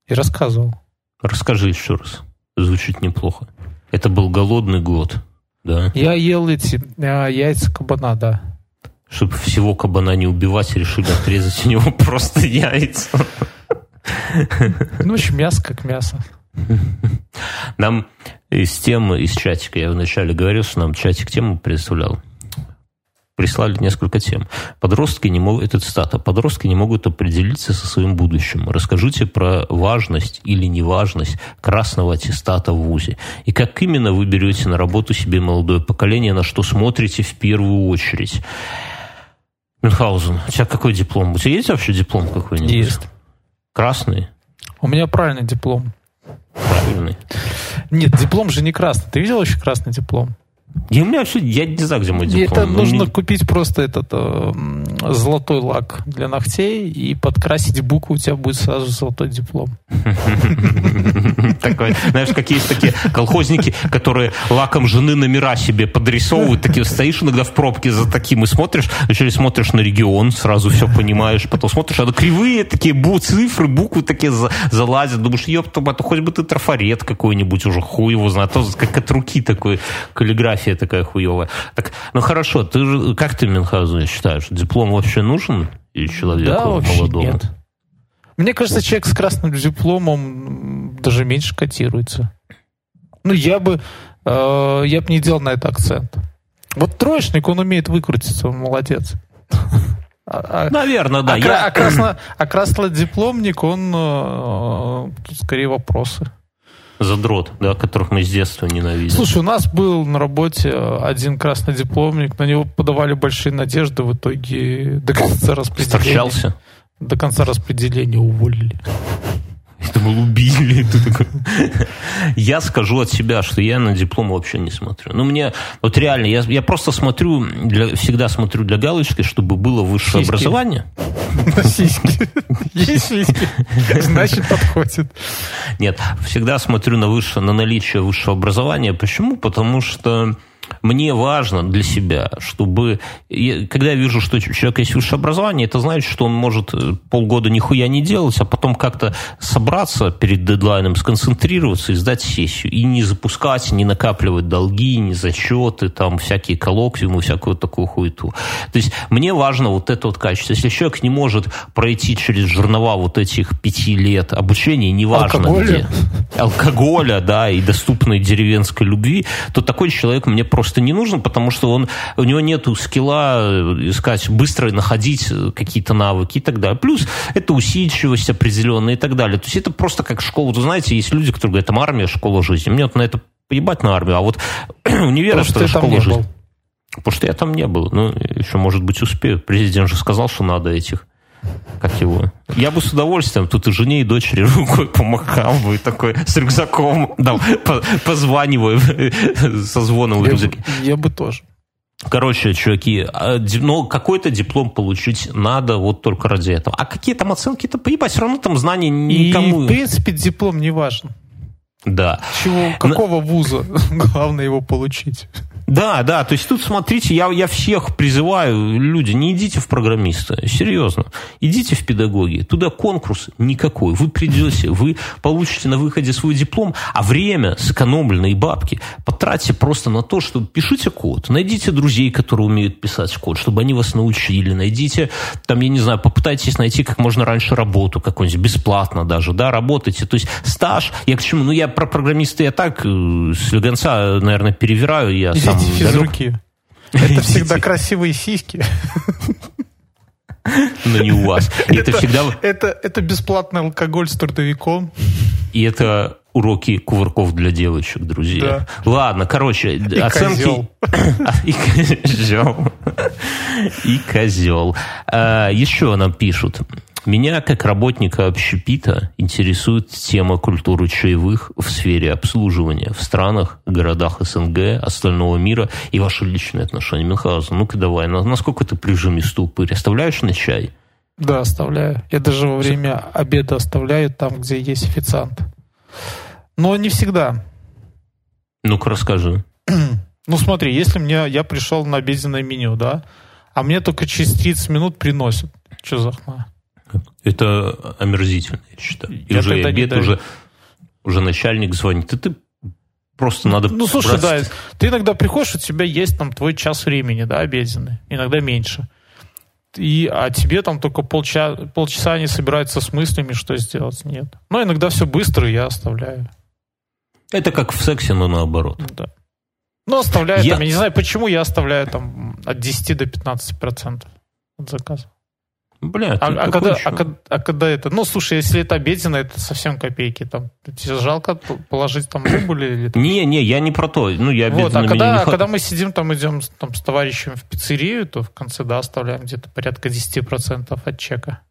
И рассказывал. Расскажи еще раз. Звучит неплохо. Это был голодный год, да? Я ел эти а, яйца кабана, да. Чтобы всего кабана не убивать, решили отрезать у него просто яйца. Ну, в общем, мясо как мясо. Нам из темы, из чатика, я вначале говорил, что нам чатик тему представлял. Прислали несколько тем. Подростки не могут, это цитата, подростки не могут определиться со своим будущим. Расскажите про важность или неважность красного аттестата в ВУЗе. И как именно вы берете на работу себе молодое поколение, на что смотрите в первую очередь. Мюнхгаузен, у тебя какой диплом? У тебя есть вообще диплом какой-нибудь? Есть. Красный? У меня правильный диплом. Правильный? Нет, диплом же не красный. Ты видел еще красный диплом? И у меня вообще, я не знаю, где мой диплом. Это ну, нужно не... купить просто этот э, золотой лак для ногтей и подкрасить букву, у тебя будет сразу золотой диплом. Такой, знаешь, какие есть такие колхозники, которые лаком жены номера себе подрисовывают, такие стоишь иногда в пробке за таким и смотришь, вначале смотришь на регион, сразу все понимаешь, потом смотришь, а кривые такие бу цифры, буквы такие залазят, думаешь, ёпта, хоть бы ты трафарет какой-нибудь уже, хуй его знает, то как от руки такой каллиграфия такая хуевая. Так, ну хорошо, ты же, как ты, Мюнхгаузен, считаешь, диплом вообще нужен человеку да, вообще молодому? Нет. Мне кажется, человек с красным дипломом даже меньше котируется. Ну, я бы, э, я бы не делал на это акцент. Вот троечник, он умеет выкрутиться, он молодец. А, а, Наверное, да. А, я... а, красно, а краснодипломник, он э, тут скорее вопросы. Задрот, да, которых мы с детства ненавидим. Слушай, у нас был на работе один красный дипломник, на него подавали большие надежды, в итоге до конца распределения... Сторчался? До конца распределения уволили. Это мы убили. Я скажу от себя, что я на диплом вообще не смотрю. Ну, мне, вот реально, я, я просто смотрю, для, всегда смотрю для галочки, чтобы было высшее Сиськи. образование. Сиськи. Есть сиськи. Значит, подходит. Нет, всегда смотрю на, высшее, на наличие высшего образования. Почему? Потому что мне важно для себя, чтобы... когда я вижу, что у человека есть высшее образование, это значит, что он может э, полгода нихуя не делать, а потом как-то собраться перед дедлайном, сконцентрироваться и сдать сессию. И не запускать, не накапливать долги, не зачеты, там, всякие коллоквиумы, всякую такую хуету. То есть мне важно вот это вот качество. Если человек не может пройти через жернова вот этих пяти лет обучения, неважно Алкоголя? где, алкоголя, да, и доступной деревенской любви, то такой человек мне просто не нужен, потому что он, у него нет скилла э, искать, быстро находить э, какие-то навыки и так далее. Плюс это усидчивость определенная и так далее. То есть это просто как школа. Вы знаете, есть люди, которые говорят, там армия, школа жизни. Мне вот на это поебать на армию, а вот универ это школа жизни. Потому что я там не был. Ну, еще, может быть, успею. Президент же сказал, что надо этих как его. Я бы с удовольствием тут и жене, и дочери рукой помахал бы, такой с рюкзаком, да, по, позваниваю со звоном в рюкзаке. Я бы тоже. Короче, чуваки, а, но какой-то диплом получить надо вот только ради этого. А какие там оценки-то поебать, все равно там знания никому... И, в принципе, диплом не важен. Да. Чего, какого но... вуза? Главное его получить. Да, да, то есть тут, смотрите, я, я всех призываю, люди, не идите в программиста, серьезно, идите в педагоги, туда конкурс никакой, вы придете, вы получите на выходе свой диплом, а время сэкономленные бабки потратьте просто на то, что пишите код, найдите друзей, которые умеют писать код, чтобы они вас научили, найдите, там, я не знаю, попытайтесь найти как можно раньше работу какую-нибудь, бесплатно даже, да, работайте, то есть стаж, я к чему, ну, я про программиста я так э, с легонца, наверное, перевираю, я сам Идите физруки. Это всегда красивые сиськи. Но не у вас. Это, всегда... Это, это бесплатный алкоголь с трудовиком. И это уроки кувырков для девочек, друзья. Да. Ладно, короче, и оценки... Козел. И козел. И козел. А, еще нам пишут. Меня, как работника общепита, интересует тема культуры чаевых в сфере обслуживания в странах, городах СНГ, остального мира и ваши личные отношения. Мюнхгаузен, ну-ка давай, насколько ты прижимистый упырь? Оставляешь на чай? Да, оставляю. Я даже во время обеда оставляю там, где есть официант. Но не всегда. Ну-ка расскажи. Ну смотри, если мне я пришел на обеденное меню, да, а мне только через 30 минут приносят. Что за хна? Это омерзительно, я считаю. И я уже обед, уже, уже начальник звонит. И ты просто надо... Ну, слушай, да, ты иногда приходишь, у тебя есть там твой час времени, да, обеденный, иногда меньше. И, а тебе там только полчаса, полчаса они собираются с мыслями, что сделать. Нет. Но иногда все быстро, я оставляю. Это как в сексе, но наоборот. Да. Ну, оставляю я... там, я не знаю, почему я оставляю там от 10 до 15 процентов от заказа. Бля, а, а, когда, а, а когда это... Ну, слушай, если это обеденное, это совсем копейки. Там, тебе жалко положить там рубль или... Там... Не, не, я не про то. Ну, я вот, а когда, не... когда мы сидим, там идем там, с товарищем в пиццерию, то в конце, да, оставляем где-то порядка 10% от чека.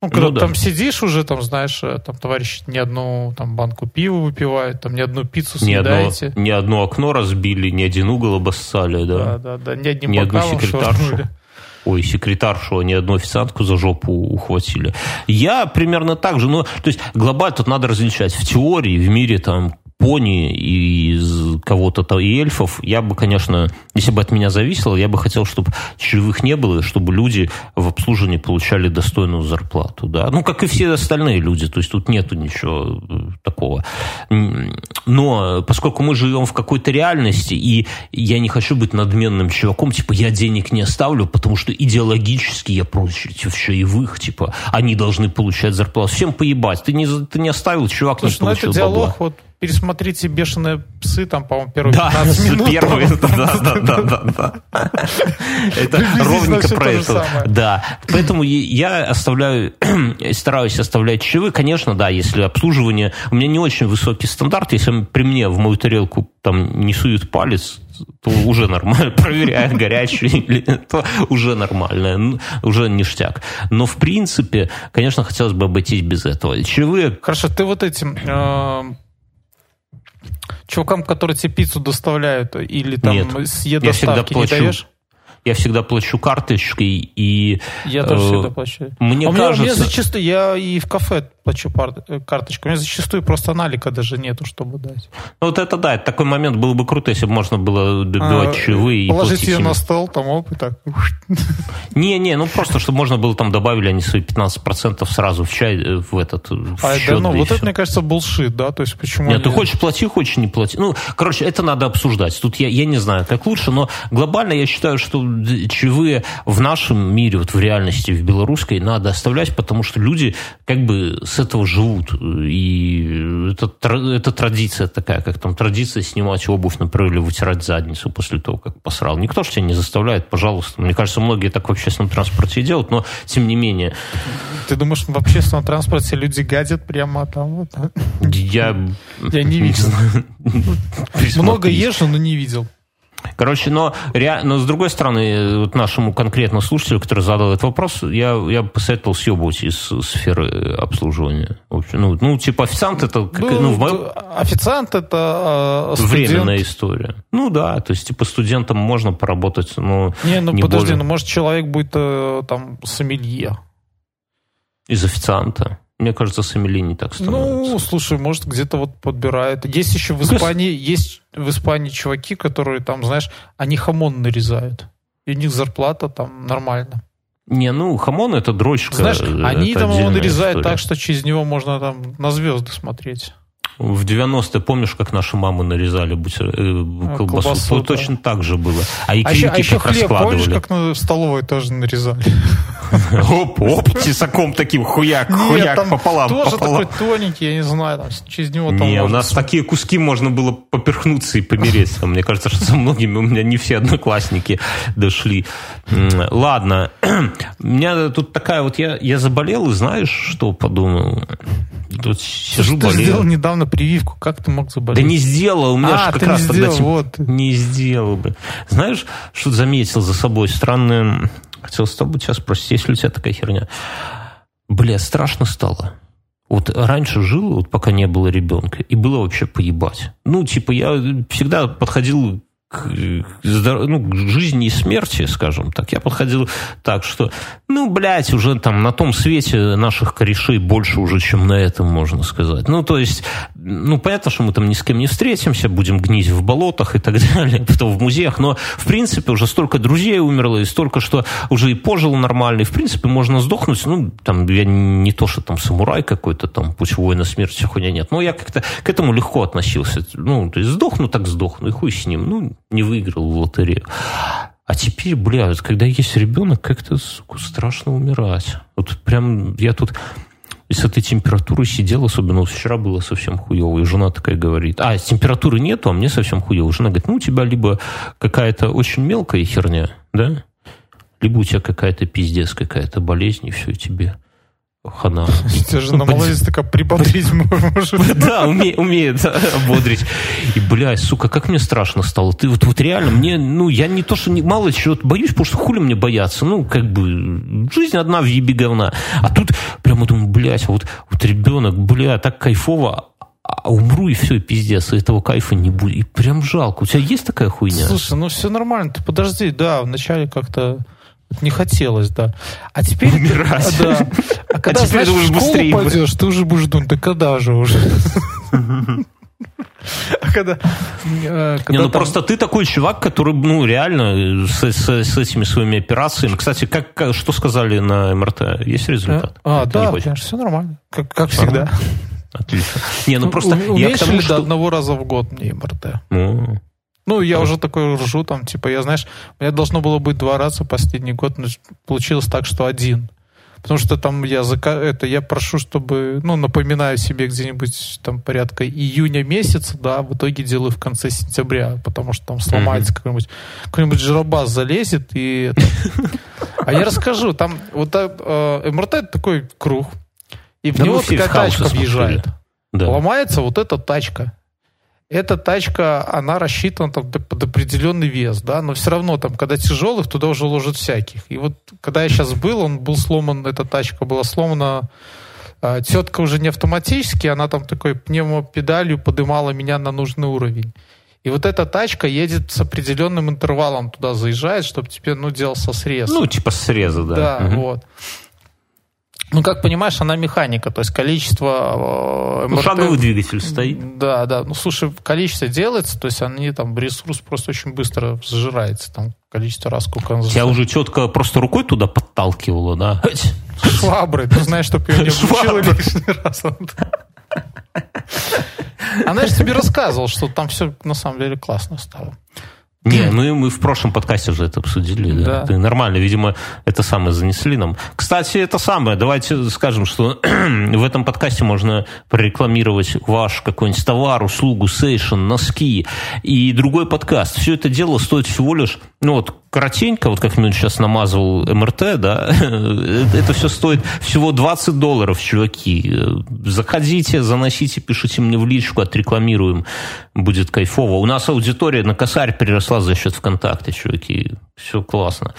Ну, когда ну, да. там сидишь уже, там, знаешь, э, там товарищ не одну там, банку пива выпивает, там, не одну пиццу съедаете. Ни одно, ни одно окно разбили, ни один угол обоссали, да. Да, да, да, ни одним ни одну секретаршу. Швырнули ой, секретаршу, а не одну официантку за жопу ухватили. Я примерно так же, но, то есть глобально тут надо различать. В теории, в мире там пони из кого-то и эльфов, я бы, конечно, если бы от меня зависело, я бы хотел, чтобы чаевых не было, чтобы люди в обслуживании получали достойную зарплату. Да? Ну, как и все остальные люди, то есть тут нету ничего э, такого. Но поскольку мы живем в какой-то реальности, и я не хочу быть надменным чуваком, типа, я денег не оставлю, потому что идеологически я против чаевых, типа, они должны получать зарплату. Всем поебать. Ты не, ты не оставил, чувак Слушай, не получил ну это диалог, вот пересмотрите «Бешеные псы», там, по-моему, первые да, 15 минут. Первые, да, да, да, да, да. Это ровненько про это. Да, поэтому я оставляю, стараюсь оставлять чаевые. Конечно, да, если обслуживание... У меня не очень высокий стандарт, если при мне в мою тарелку там не суют палец, то уже нормально, проверяют горячий или то уже нормально, уже ништяк. Но в принципе, конечно, хотелось бы обойтись без этого. Чаевые... Хорошо, ты вот этим э, чувакам, которые тебе пиццу доставляют, или там Нет, с я всегда плачу. не даешь? Я всегда плачу карточкой и... Я тоже э, всегда плачу. Мне а кажется... Меня, меня зачастую, я и в кафе плачу э, карточкой. У меня зачастую просто налика даже нету, чтобы дать. Ну, вот это да, это такой момент был бы круто, если бы можно было добивать а, чаевые. Положить ее на стол, там, оп, и так. Не-не, ну просто, чтобы можно было там добавили они свои 15% сразу в чай, э, в этот в а, счет. Да, ну, вот все. это, мне кажется, булшит, да? То есть почему... Нет, ты хочешь плати, хочешь не плати. Ну, короче, это надо обсуждать. Тут я, я не знаю, как лучше, но глобально я считаю, что чаевые в нашем мире, вот в реальности, в белорусской, надо оставлять, потому что люди как бы с этого живут. И это, это традиция такая, как там традиция снимать обувь, например, или вытирать задницу после того, как посрал. Никто же тебя не заставляет, пожалуйста. Мне кажется, многие так в общественном транспорте и делают, но тем не менее. Ты думаешь, в общественном транспорте люди гадят прямо там? Вот, а? Я... Я не видел. Много езжу, но не видел. Короче, но, но с другой стороны, вот нашему конкретно слушателю, который задал этот вопрос, я, я посоветовал съебывать из сферы обслуживания. Ну, ну типа официант это... Как, ну, ну, в моем... Официант это э, студент. Временная история. Ну да, то есть типа студентам можно поработать, но... Не, ну не подожди, более... ну может человек будет э, там сомелье. Из официанта. Мне кажется, сомелье не так становится. Ну, слушай, может, где-то вот подбирает. Есть еще в Испании, есть в Испании чуваки, которые там, знаешь, они хамон нарезают. И у них зарплата там нормально. Не, ну, хамон это дрочка. Знаешь, они там его нарезают история. так, что через него можно там на звезды смотреть. В 90-е помнишь, как наши мамы нарезали бутер... э, колбасу? колбасу да. Точно так же было. А, а, еще, а еще хлеб, помнишь, как на столовой тоже нарезали? Оп, оп, тесаком таким хуяк, хуяк пополам. Тоже такой тоненький, я не знаю, через него там... Не, у нас такие куски можно было поперхнуться и помереть. Мне кажется, что со многими у меня не все одноклассники дошли. Ладно, у меня тут такая вот, я, заболел, и знаешь, что подумал? Тут сижу, ты сделал недавно прививку, как ты мог заболеть? Да не сделал, у меня а, же как раз не сделал, тогда... Вот. Не сделал бы. Знаешь, что заметил за собой? Странное... Хотел с тобой сейчас спросить, есть ли у тебя такая херня? Бля, страшно стало. Вот раньше жил, вот пока не было ребенка, и было вообще поебать. Ну, типа, я всегда подходил к, ну, к жизни и смерти, скажем так, я подходил так, что, ну, блядь, уже там на том свете наших корешей больше уже, чем на этом, можно сказать. Ну, то есть, ну, понятно, что мы там ни с кем не встретимся, будем гнить в болотах и так далее, потом в музеях, но, в принципе, уже столько друзей умерло, и столько, что уже и пожил нормально, и, в принципе, можно сдохнуть, ну, там, я не то, что там самурай какой-то, там, путь воина смерти, хуйня нет, но я как-то к этому легко относился, ну, то есть, сдохну, так сдохну, и хуй с ним, ну, не выиграл в лотерею. А теперь, бля, вот когда есть ребенок, как-то, сука, страшно умирать. Вот прям я тут с этой температурой сидел, особенно вот вчера было совсем хуево, и жена такая говорит, а, температуры нету, а мне совсем хуево. Жена говорит, ну, у тебя либо какая-то очень мелкая херня, да, либо у тебя какая-то пиздец, какая-то болезнь, и все, и тебе хана. Тебя же на молодец такая прибодрить может. Да, умеет ободрить. И, блядь, сука, как мне страшно стало. Ты вот, вот реально, мне, ну, я не то, что не, мало чего боюсь, потому что хули мне бояться. Ну, как бы, жизнь одна в ебе говна. А тут прямо думаю, блядь, вот, вот ребенок, бля, так кайфово, а умру и все, и пиздец, и этого кайфа не будет. И прям жалко. У тебя есть такая хуйня? Слушай, ну все нормально, ты подожди, да, вначале как-то не хотелось, да. А теперь... Умирать. Да. А когда, а знаешь, в школу быстрее пойдешь, ты уже будешь думать, да когда же уже? А когда, э, когда не, ну там... просто ты такой чувак, который, ну, реально с, с, с этими своими операциями. Кстати, как, что сказали на МРТ? Есть результат? А, Это да, конечно, все нормально. Как, как всегда. Отлично. Не, ну просто У, я к тому, что... до одного раза в год мне МРТ. Ну, ну, я уже такой ржу, там, типа, я, знаешь, у меня должно было быть два раза последний год, но получилось так, что один. Потому что там я, зака... это, я прошу, чтобы, ну, напоминаю себе где-нибудь там порядка июня месяца, да, в итоге делаю в конце сентября, потому что там сломается mm-hmm. какой-нибудь, какой-нибудь жиробас залезет и... А я расскажу, там вот э, МРТ это такой круг, и в него такая тачка въезжает. Ломается вот эта тачка эта тачка, она рассчитана там, под определенный вес, да, но все равно там, когда тяжелых, туда уже ложат всяких. И вот когда я сейчас был, он был сломан, эта тачка была сломана, э, тетка уже не автоматически, она там такой пневмопедалью подымала меня на нужный уровень. И вот эта тачка едет с определенным интервалом туда заезжает, чтобы тебе, ну, делался срез. Ну, типа среза, да. Да, угу. вот. Ну, как понимаешь, она механика, то есть количество МРТ... Ну, шаговый двигатель стоит. Да, да. Ну, слушай, количество делается, то есть они там, ресурс просто очень быстро сжирается, там, количество раз, сколько он Тебя уже четко просто рукой туда подталкивала, да? Швабры, ты знаешь, чтобы ее не обучила лишний раз. Она же тебе рассказывала, что там все на самом деле классно стало. Не, мы, мы в прошлом подкасте уже это обсудили. Да. да. нормально, видимо, это самое занесли нам. Кстати, это самое, давайте скажем, что в этом подкасте можно прорекламировать ваш какой-нибудь товар, услугу, сейшн, носки и другой подкаст. Все это дело стоит всего лишь, ну вот, коротенько, вот как минут сейчас намазывал МРТ, да, это все стоит всего 20 долларов, чуваки. Заходите, заносите, пишите мне в личку, отрекламируем, будет кайфово. У нас аудитория на косарь переросла за счет ВКонтакте, чуваки. Все классно.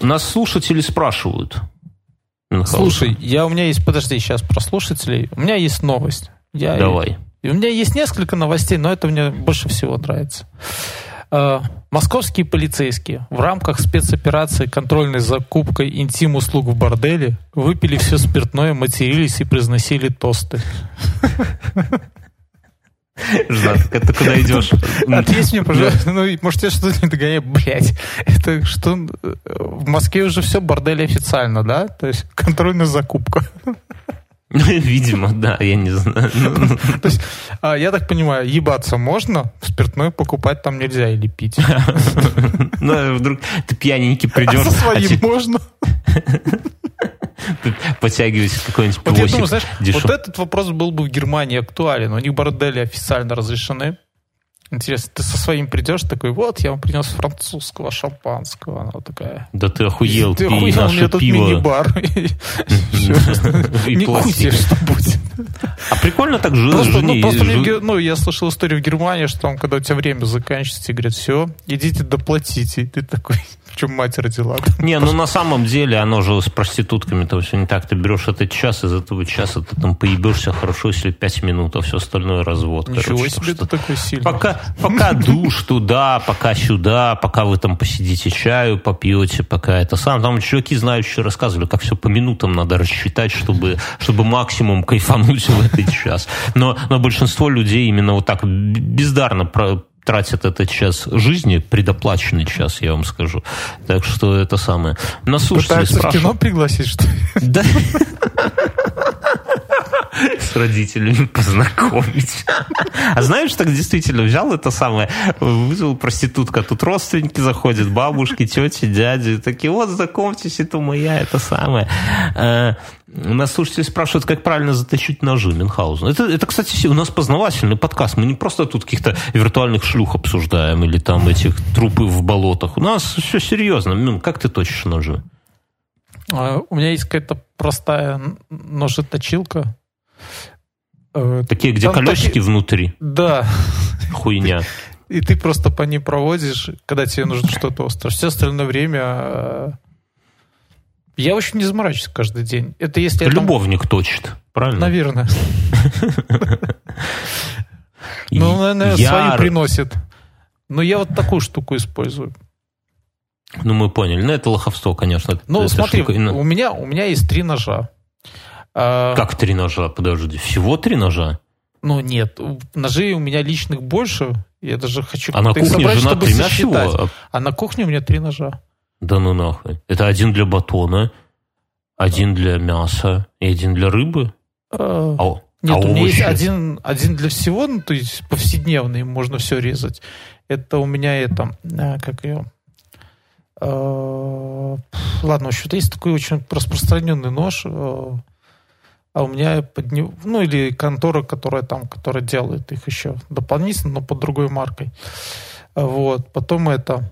Нас слушатели спрашивают. Слушай, я у меня есть, подожди, сейчас про слушателей. У меня есть новость. Я, Давай. И у меня есть несколько новостей, но это мне больше всего нравится. Э, московские полицейские в рамках спецоперации контрольной закупкой интим-услуг в борделе выпили все спиртное, матерились и произносили тосты. Ждат, ты куда идешь? Ответь мне, пожалуйста. Ну, может, я что-то не догоняю. Блять, это что? В Москве уже все бордели официально, да? То есть контрольная закупка. Видимо, да, я не знаю. То есть, а, я так понимаю, ебаться можно, спиртное покупать там нельзя или пить. Ну, вдруг ты пьяненький придешь. А со своим можно? Подтягивайся какой-нибудь Вот я думаю, знаешь, вот этот вопрос был бы в Германии актуален. У них бордели официально разрешены. Интересно, ты со своим придешь такой, вот, я вам принес французского шампанского. Она такая... Да ты охуел, ты охуел, у меня тут мини-бар. Не кути, что будет. А прикольно так жить. Просто, ну, просто ну, я слышал историю в Германии, что там, когда у тебя время заканчивается, говорят, все, идите доплатите. И ты такой, чем мать родила. Не, ну на самом деле оно же с проститутками-то все не так. Ты берешь этот час, из этого часа ты там поебешься хорошо, если пять минут, а все остальное развод. Ничего короче, себе ты такой сильный. Пока, пока душ туда, пока сюда, пока вы там посидите чаю, попьете, пока это сам. Там чуваки знающие рассказывали, как все по минутам надо рассчитать, чтобы, чтобы максимум кайфануть в этот час. Но, но большинство людей именно вот так бездарно тратят этот час жизни, предоплаченный час, я вам скажу. Так что это самое. Нас слушатели спрашивают... кино пригласить, что ли? Да. С родителями познакомить. А знаешь, так действительно взял это самое, вызвал проститутка, тут родственники заходят, бабушки, тети, дяди, такие, вот, знакомьтесь, это моя, это самое. Э, нас слушатели спрашивают, как правильно затащить ножи Мюнхгаузен. Это, это, кстати, у нас познавательный подкаст. Мы не просто тут каких-то виртуальных шлюх обсуждаем или там этих трупы в болотах. У нас все серьезно. Мюн, как ты точишь ножи? А, у меня есть какая-то простая ножеточилка. Э, Такие, где Там колесики таки... внутри? Да. Хуйня. И ты просто по ней проводишь, когда тебе нужно что-то острое. Все остальное время э, я очень не заморачиваюсь каждый день. Это если это любовник там... точит, правильно? Наверное. Ну, наверное, свои приносит. Но я вот такую штуку использую. Ну, мы поняли. Ну, это лоховство, конечно. Ну, смотри, у меня, у меня есть три ножа. А, как три ножа? Подожди, всего три ножа? Ну, нет. Ножей у меня личных больше. Я даже хочу... А на кухне собрать, жена тремя всего? А на кухне у меня три ножа. Да ну нахуй. Это один для батона, один для мяса и один для рыбы? А, а, нет, а у меня есть один, один для всего, ну, то есть повседневный, можно все резать. Это у меня это, а, как ее, Ладно, в общем-то, есть такой очень распространенный нож, а у меня под него, ну или контора, которая там, которая делает их еще дополнительно, но под другой маркой. Вот, потом это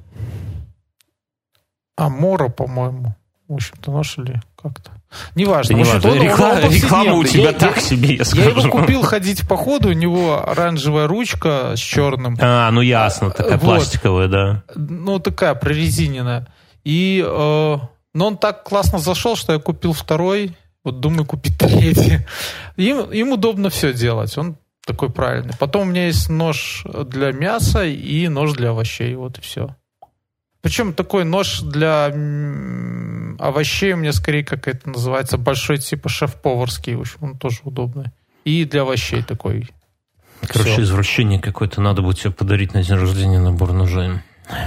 Амора, по-моему. В общем-то, нож или как-то. Неважно. Да в неважно. он, Реклама, он реклама у тебя я, так я, себе, я Я скажу. его купил ходить по ходу, у него оранжевая ручка с черным. А, ну ясно, такая Вот. пластиковая, да. Ну, такая прорезиненная. И, э, но он так классно зашел, что я купил второй. Вот думаю купить третий. Им, им удобно все делать. Он такой правильный. Потом у меня есть нож для мяса и нож для овощей. Вот и все. Причем такой нож для овощей у меня скорее, как это называется, большой типа шеф-поварский. В общем, он тоже удобный. И для овощей такой. Короче, Всё. извращение какое-то. Надо будет тебе подарить на день рождения набор ножей.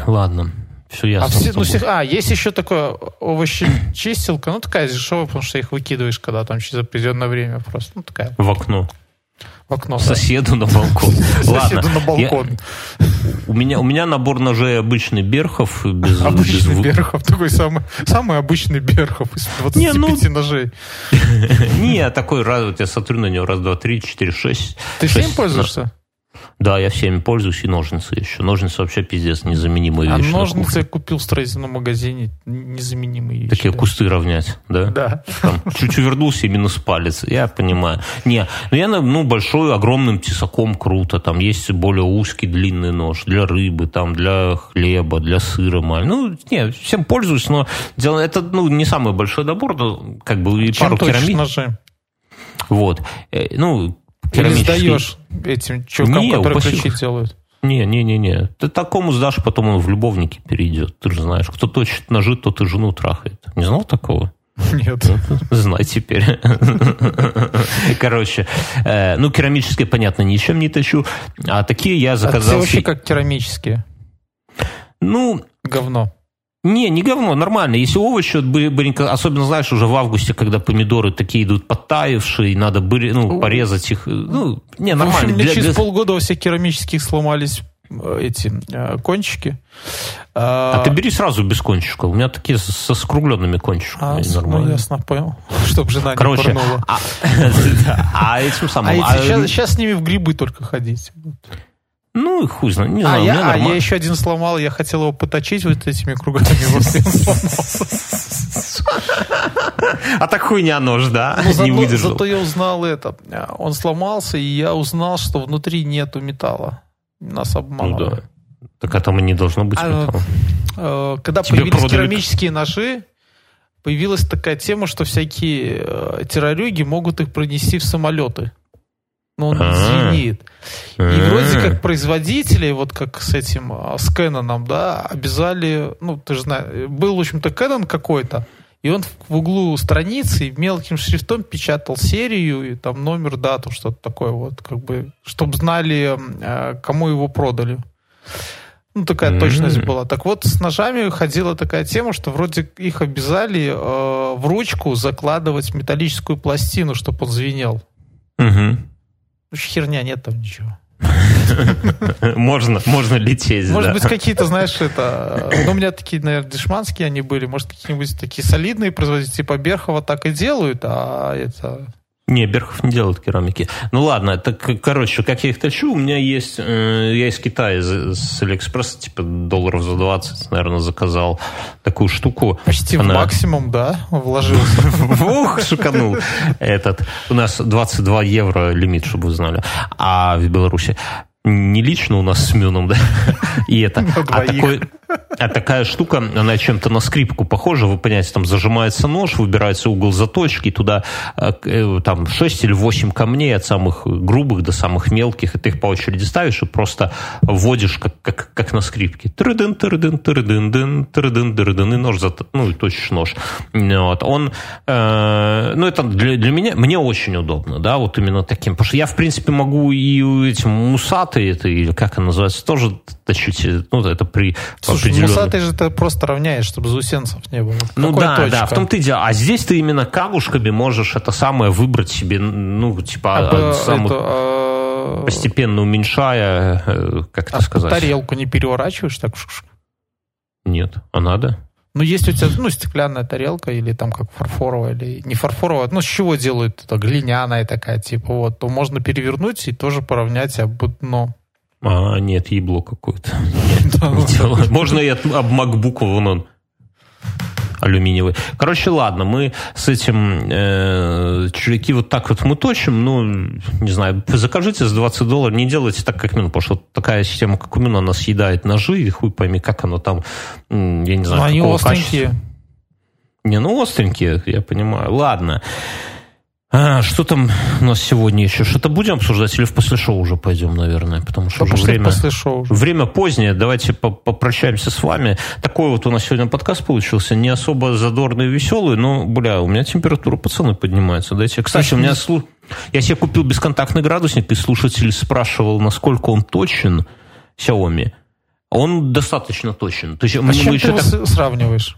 Ладно, все А, ясно. все- с ну, всех- а, есть еще такое овощечистилка, ну такая дешевая, потому что их выкидываешь, когда там через определенное время просто, ну такая, В окно. в окно. да. Соседу на балкон. Ладно. Соседу на я- балкон. У меня, у меня набор ножей обычный Берхов. Без, без Обычный вы- Берхов, такой самый, самый обычный Берхов из 25 Не, ну- ножей. Не, такой раз, вот я смотрю на него, раз, два, три, четыре, шесть. Ты всем пользуешься? Да, я всеми пользуюсь, и ножницы еще. Ножницы вообще пиздец незаменимые А вещи. на ножницы я купил в строительном магазине, незаменимые вещи. Такие да. кусты равнять, да? Да. Там, чуть увернулся и минус палец. Я понимаю. Не, ну я, ну, большой, огромным тесаком круто. Там есть более узкий, длинный нож для рыбы, там, для хлеба, для сыра. маль. Ну, не, всем пользуюсь, но дело, это, ну, не самый большой набор, но как бы и Чем пару керамид. ножи? Вот. Э, Ну, Или сдаешь этим чувакам, Не, которые упаси ключи делают? Не, не, не, не. Ты такому сдашь, потом он в любовники перейдет. Ты же знаешь, кто точит ножи, тот и жену трахает. Не знал такого? Нет. Знай теперь. Короче, э, ну, керамические, понятно, ничем не точу. А такие я А заказал... вообще се- как керамические. Ну, Говно. Не, не говно, нормально. Если овощи, вот особенно, знаешь, уже в августе, когда помидоры такие идут подтаявшие, надо были, ну, порезать их. Ну, не, В общем, нормально. мне Для- через для- полгода у всех керамических сломались э, эти э, кончики. А ты бери сразу без кончиков. У меня такие с- со скругленными кончиками. А, с- нормально. ну, ясно, понял. Чтоб жена Короче, не пырнула. а, а этим самым... А эти, а, сейчас, сейчас с ними в грибы только ходить. Ну, хуй знает, не А знаю, у я, а я еще один сломал, я хотел его поточить вот этими кругами. вот. А так хуйня нож, да? Ну, не зато, выдержал. зато я узнал это. э, Он сломался, и я узнал, что внутри нету металла. Нас Ну обманули. да. Так а там и не должно быть А, металла. Э, Когда появились керамические ножи, появилась такая тема, что всякие э, террорюги могут их пронести в самолеты. Ну, он А. звенит. И А. вроде как производители, вот как с этим, а, с Кэноном, да, обязали, ну, ты же знаешь, был, в общем-то, Кэнон какой-то, и он в углу страницы мелким шрифтом печатал серию, и там номер, дату, что-то такое вот, как бы, чтобы знали, э, кому его продали. Ну, такая М. точность была. Так вот, с ножами ходила такая тема, что вроде их обязали э, в ручку закладывать металлическую пластину, чтобы он звенел. Мгм. Ну, херня, нет там ничего. Можно, можно лететь, Может да. быть, какие-то, знаешь, это... Ну, у меня такие, наверное, дешманские они были. Может, какие-нибудь такие солидные производители, типа Берхова, так и делают, а это... Не, Берхов не делает керамики. Ну ладно, так, короче, как я их точу, у меня есть, э, я из Китая, из- с Алиэкспресса, типа, долларов за 20, наверное, заказал такую штуку. Почти в Она- максимум, да, вложился. Ух, шиканул. Этот. У нас 22 евро лимит, чтобы вы знали. А в Беларуси не лично у нас с Мюном, да? И это. А, такой, а такая штука, она чем-то на скрипку похожа, вы понимаете, там зажимается нож, выбирается угол заточки, туда э, э, там 6 или 8 камней от самых грубых до самых мелких, и ты их по очереди ставишь и просто вводишь как, как, как на скрипке. Трыдын, трыдын, трыдын, дын, трыдын, трыдын, и нож, зат- ну и точишь нож. Вот. Он, э, ну это для, для меня, мне очень удобно, да, вот именно таким, потому что я, в принципе, могу и этим мусатые, это, или как она называется, тоже точить, ну, это при Слушай, определенном- мусатый же ты просто равняешь, чтобы заусенцев не было. ну Какой да, точка? да, в том-то и дело. А здесь ты именно камушками можешь это самое выбрать себе, ну, типа, А, по- самых- это, а, постепенно уменьшая, э, как это а сказать? тарелку не переворачиваешь так? Нет, а надо? Ну, есть у тебя, ну, стеклянная тарелка или там как фарфоровая, или не фарфоровая, ну, с чего делают это, глиняная такая, типа, вот, то можно перевернуть и тоже поравнять об дно. А, нет, ебло какое-то. Можно и об MacBook вон он алюминиевый. Короче, ладно, мы с этим э, чуваки вот так вот мы точим, ну, не знаю, закажите за 20 долларов, не делайте так, как Мин, потому что такая система, как у Мина, она съедает ножи, и хуй пойми, как оно там, я не знаю, ну, они остренькие. Качества. Не, ну остренькие, я понимаю. Ладно. А, что там у нас сегодня еще? Что-то будем обсуждать или в после шоу уже пойдем, наверное? Потому что да уже время, после шоу. время позднее. Давайте попрощаемся с вами. Такой вот у нас сегодня подкаст получился. Не особо задорный и веселый, но, бля, у меня температура, пацаны, поднимается. Дайте. Кстати, у меня... Я себе купил бесконтактный градусник, и слушатель спрашивал, насколько он точен, Xiaomi. Он достаточно точен. То есть, а мы, чем ты его так... сравниваешь?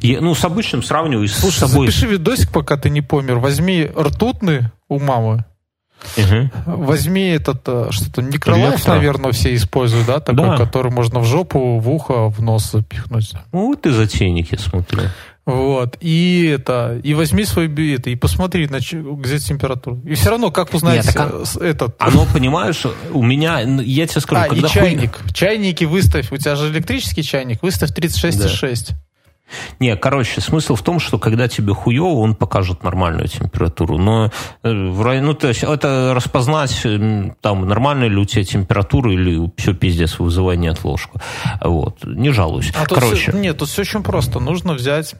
Я, ну, с обычным сравниваю Слушай, с собой. запиши видосик, пока ты не помер. Возьми ртутный у мамы. Угу. Возьми этот, э, что-то, Никролайф, наверное, все используют, да, такой, да. который можно в жопу, в ухо, в нос запихнуть. Ну, ты затейник, я смотрю. Вот. И это, и возьми свой это, и посмотри, где температура. И все равно, как узнать Нет, а, этот... Оно, понимаешь, у меня, я тебе скажу, а, когда... и чайник. Хуй... Чайники выставь, у тебя же электрический чайник, выставь 36,6. Да. Не, короче, смысл в том, что когда тебе хуево, он покажет нормальную температуру. Но э, ну, то есть это распознать, там, нормальная ли у тебя температура или все пиздец, вызывай неотложку. Вот. Не жалуюсь. А короче. Все, нет, тут все очень просто. Нужно взять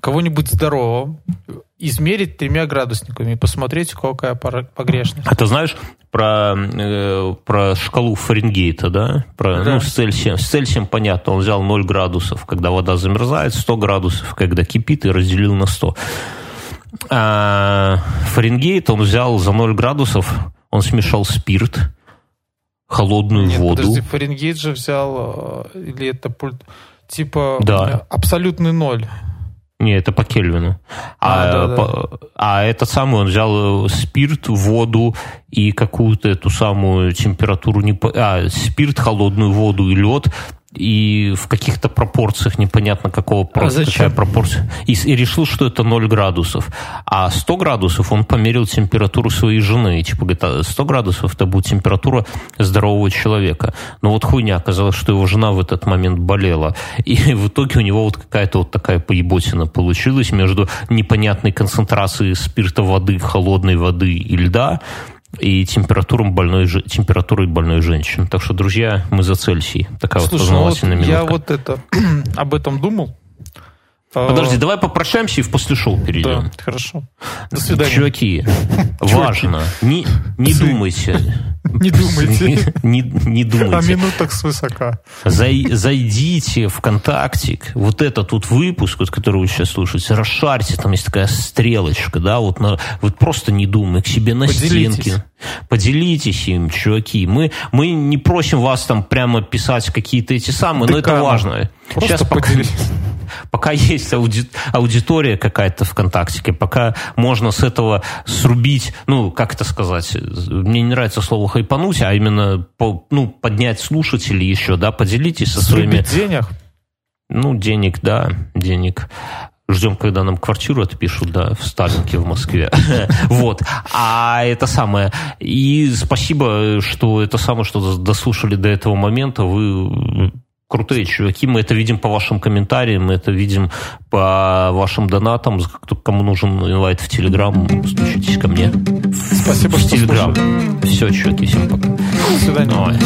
кого-нибудь здорового, измерить тремя градусниками и посмотреть, какая погрешность. А ты знаешь про, э, про шкалу Фаренгейта, да? Про, да. Ну, с Цельсием. С Цельсием понятно, он взял 0 градусов, когда вода замерзает, 100 градусов, когда кипит, и разделил на 100. А Фаренгейт он взял за 0 градусов, он смешал спирт, холодную Нет, воду. Подожди, Фаренгейт же взял, э, или это типа да. абсолютный ноль. Не, это по Кельвину. А, а, да, по, да. а этот самый он взял э, спирт, воду и какую-то эту самую температуру не а спирт, холодную воду и лед и в каких-то пропорциях непонятно какого а какая пропорция. И, и решил, что это 0 градусов. А 100 градусов он померил температуру своей жены. Типа, говорит, 100 «А градусов это будет температура здорового человека. Но вот хуйня, оказалось, что его жена в этот момент болела. И в итоге у него вот какая-то вот такая поеботина получилась между непонятной концентрацией спирта воды, холодной воды и льда и температурой больной, температурой больной женщины. Так что, друзья, мы за Цельсий. Такая Слушай, вот познавательная ну вот минутка. Я вот это, об этом думал. Подожди, давай попрощаемся и в после шоу перейдем. Да, хорошо. До свидания. Чуваки, важно, не, не думайте. Не думайте. Не, не думайте. А минуток свысока. Зай, зайдите в ВКонтактик, вот этот тут выпуск, вот, который вы сейчас слушаете, расшарьте, там есть такая стрелочка, да, вот, на, вот просто не думай, к себе на Поделитесь. стенке. Поделитесь им, чуваки. Мы, мы не просим вас там прямо писать какие-то эти самые, но это важно. Просто сейчас поделитесь. Пока есть ауди, аудитория какая-то ВКонтакте, пока можно с этого срубить, ну, как это сказать, мне не нравится слово хайпануть, а именно по, ну, поднять слушателей еще, да, поделитесь со своими... денег? Ну, денег, да, денег. Ждем, когда нам квартиру отпишут, да, в Сталинке в Москве. Вот. А это самое. И спасибо, что это самое, что дослушали до этого момента. Вы крутые чуваки. Мы это видим по вашим комментариям, мы это видим по вашим донатам. Кому нужен инвайт в Телеграм, стучитесь ко мне. Спасибо, в что Телеграм. Все, чуваки, всем пока. До свидания. Давай.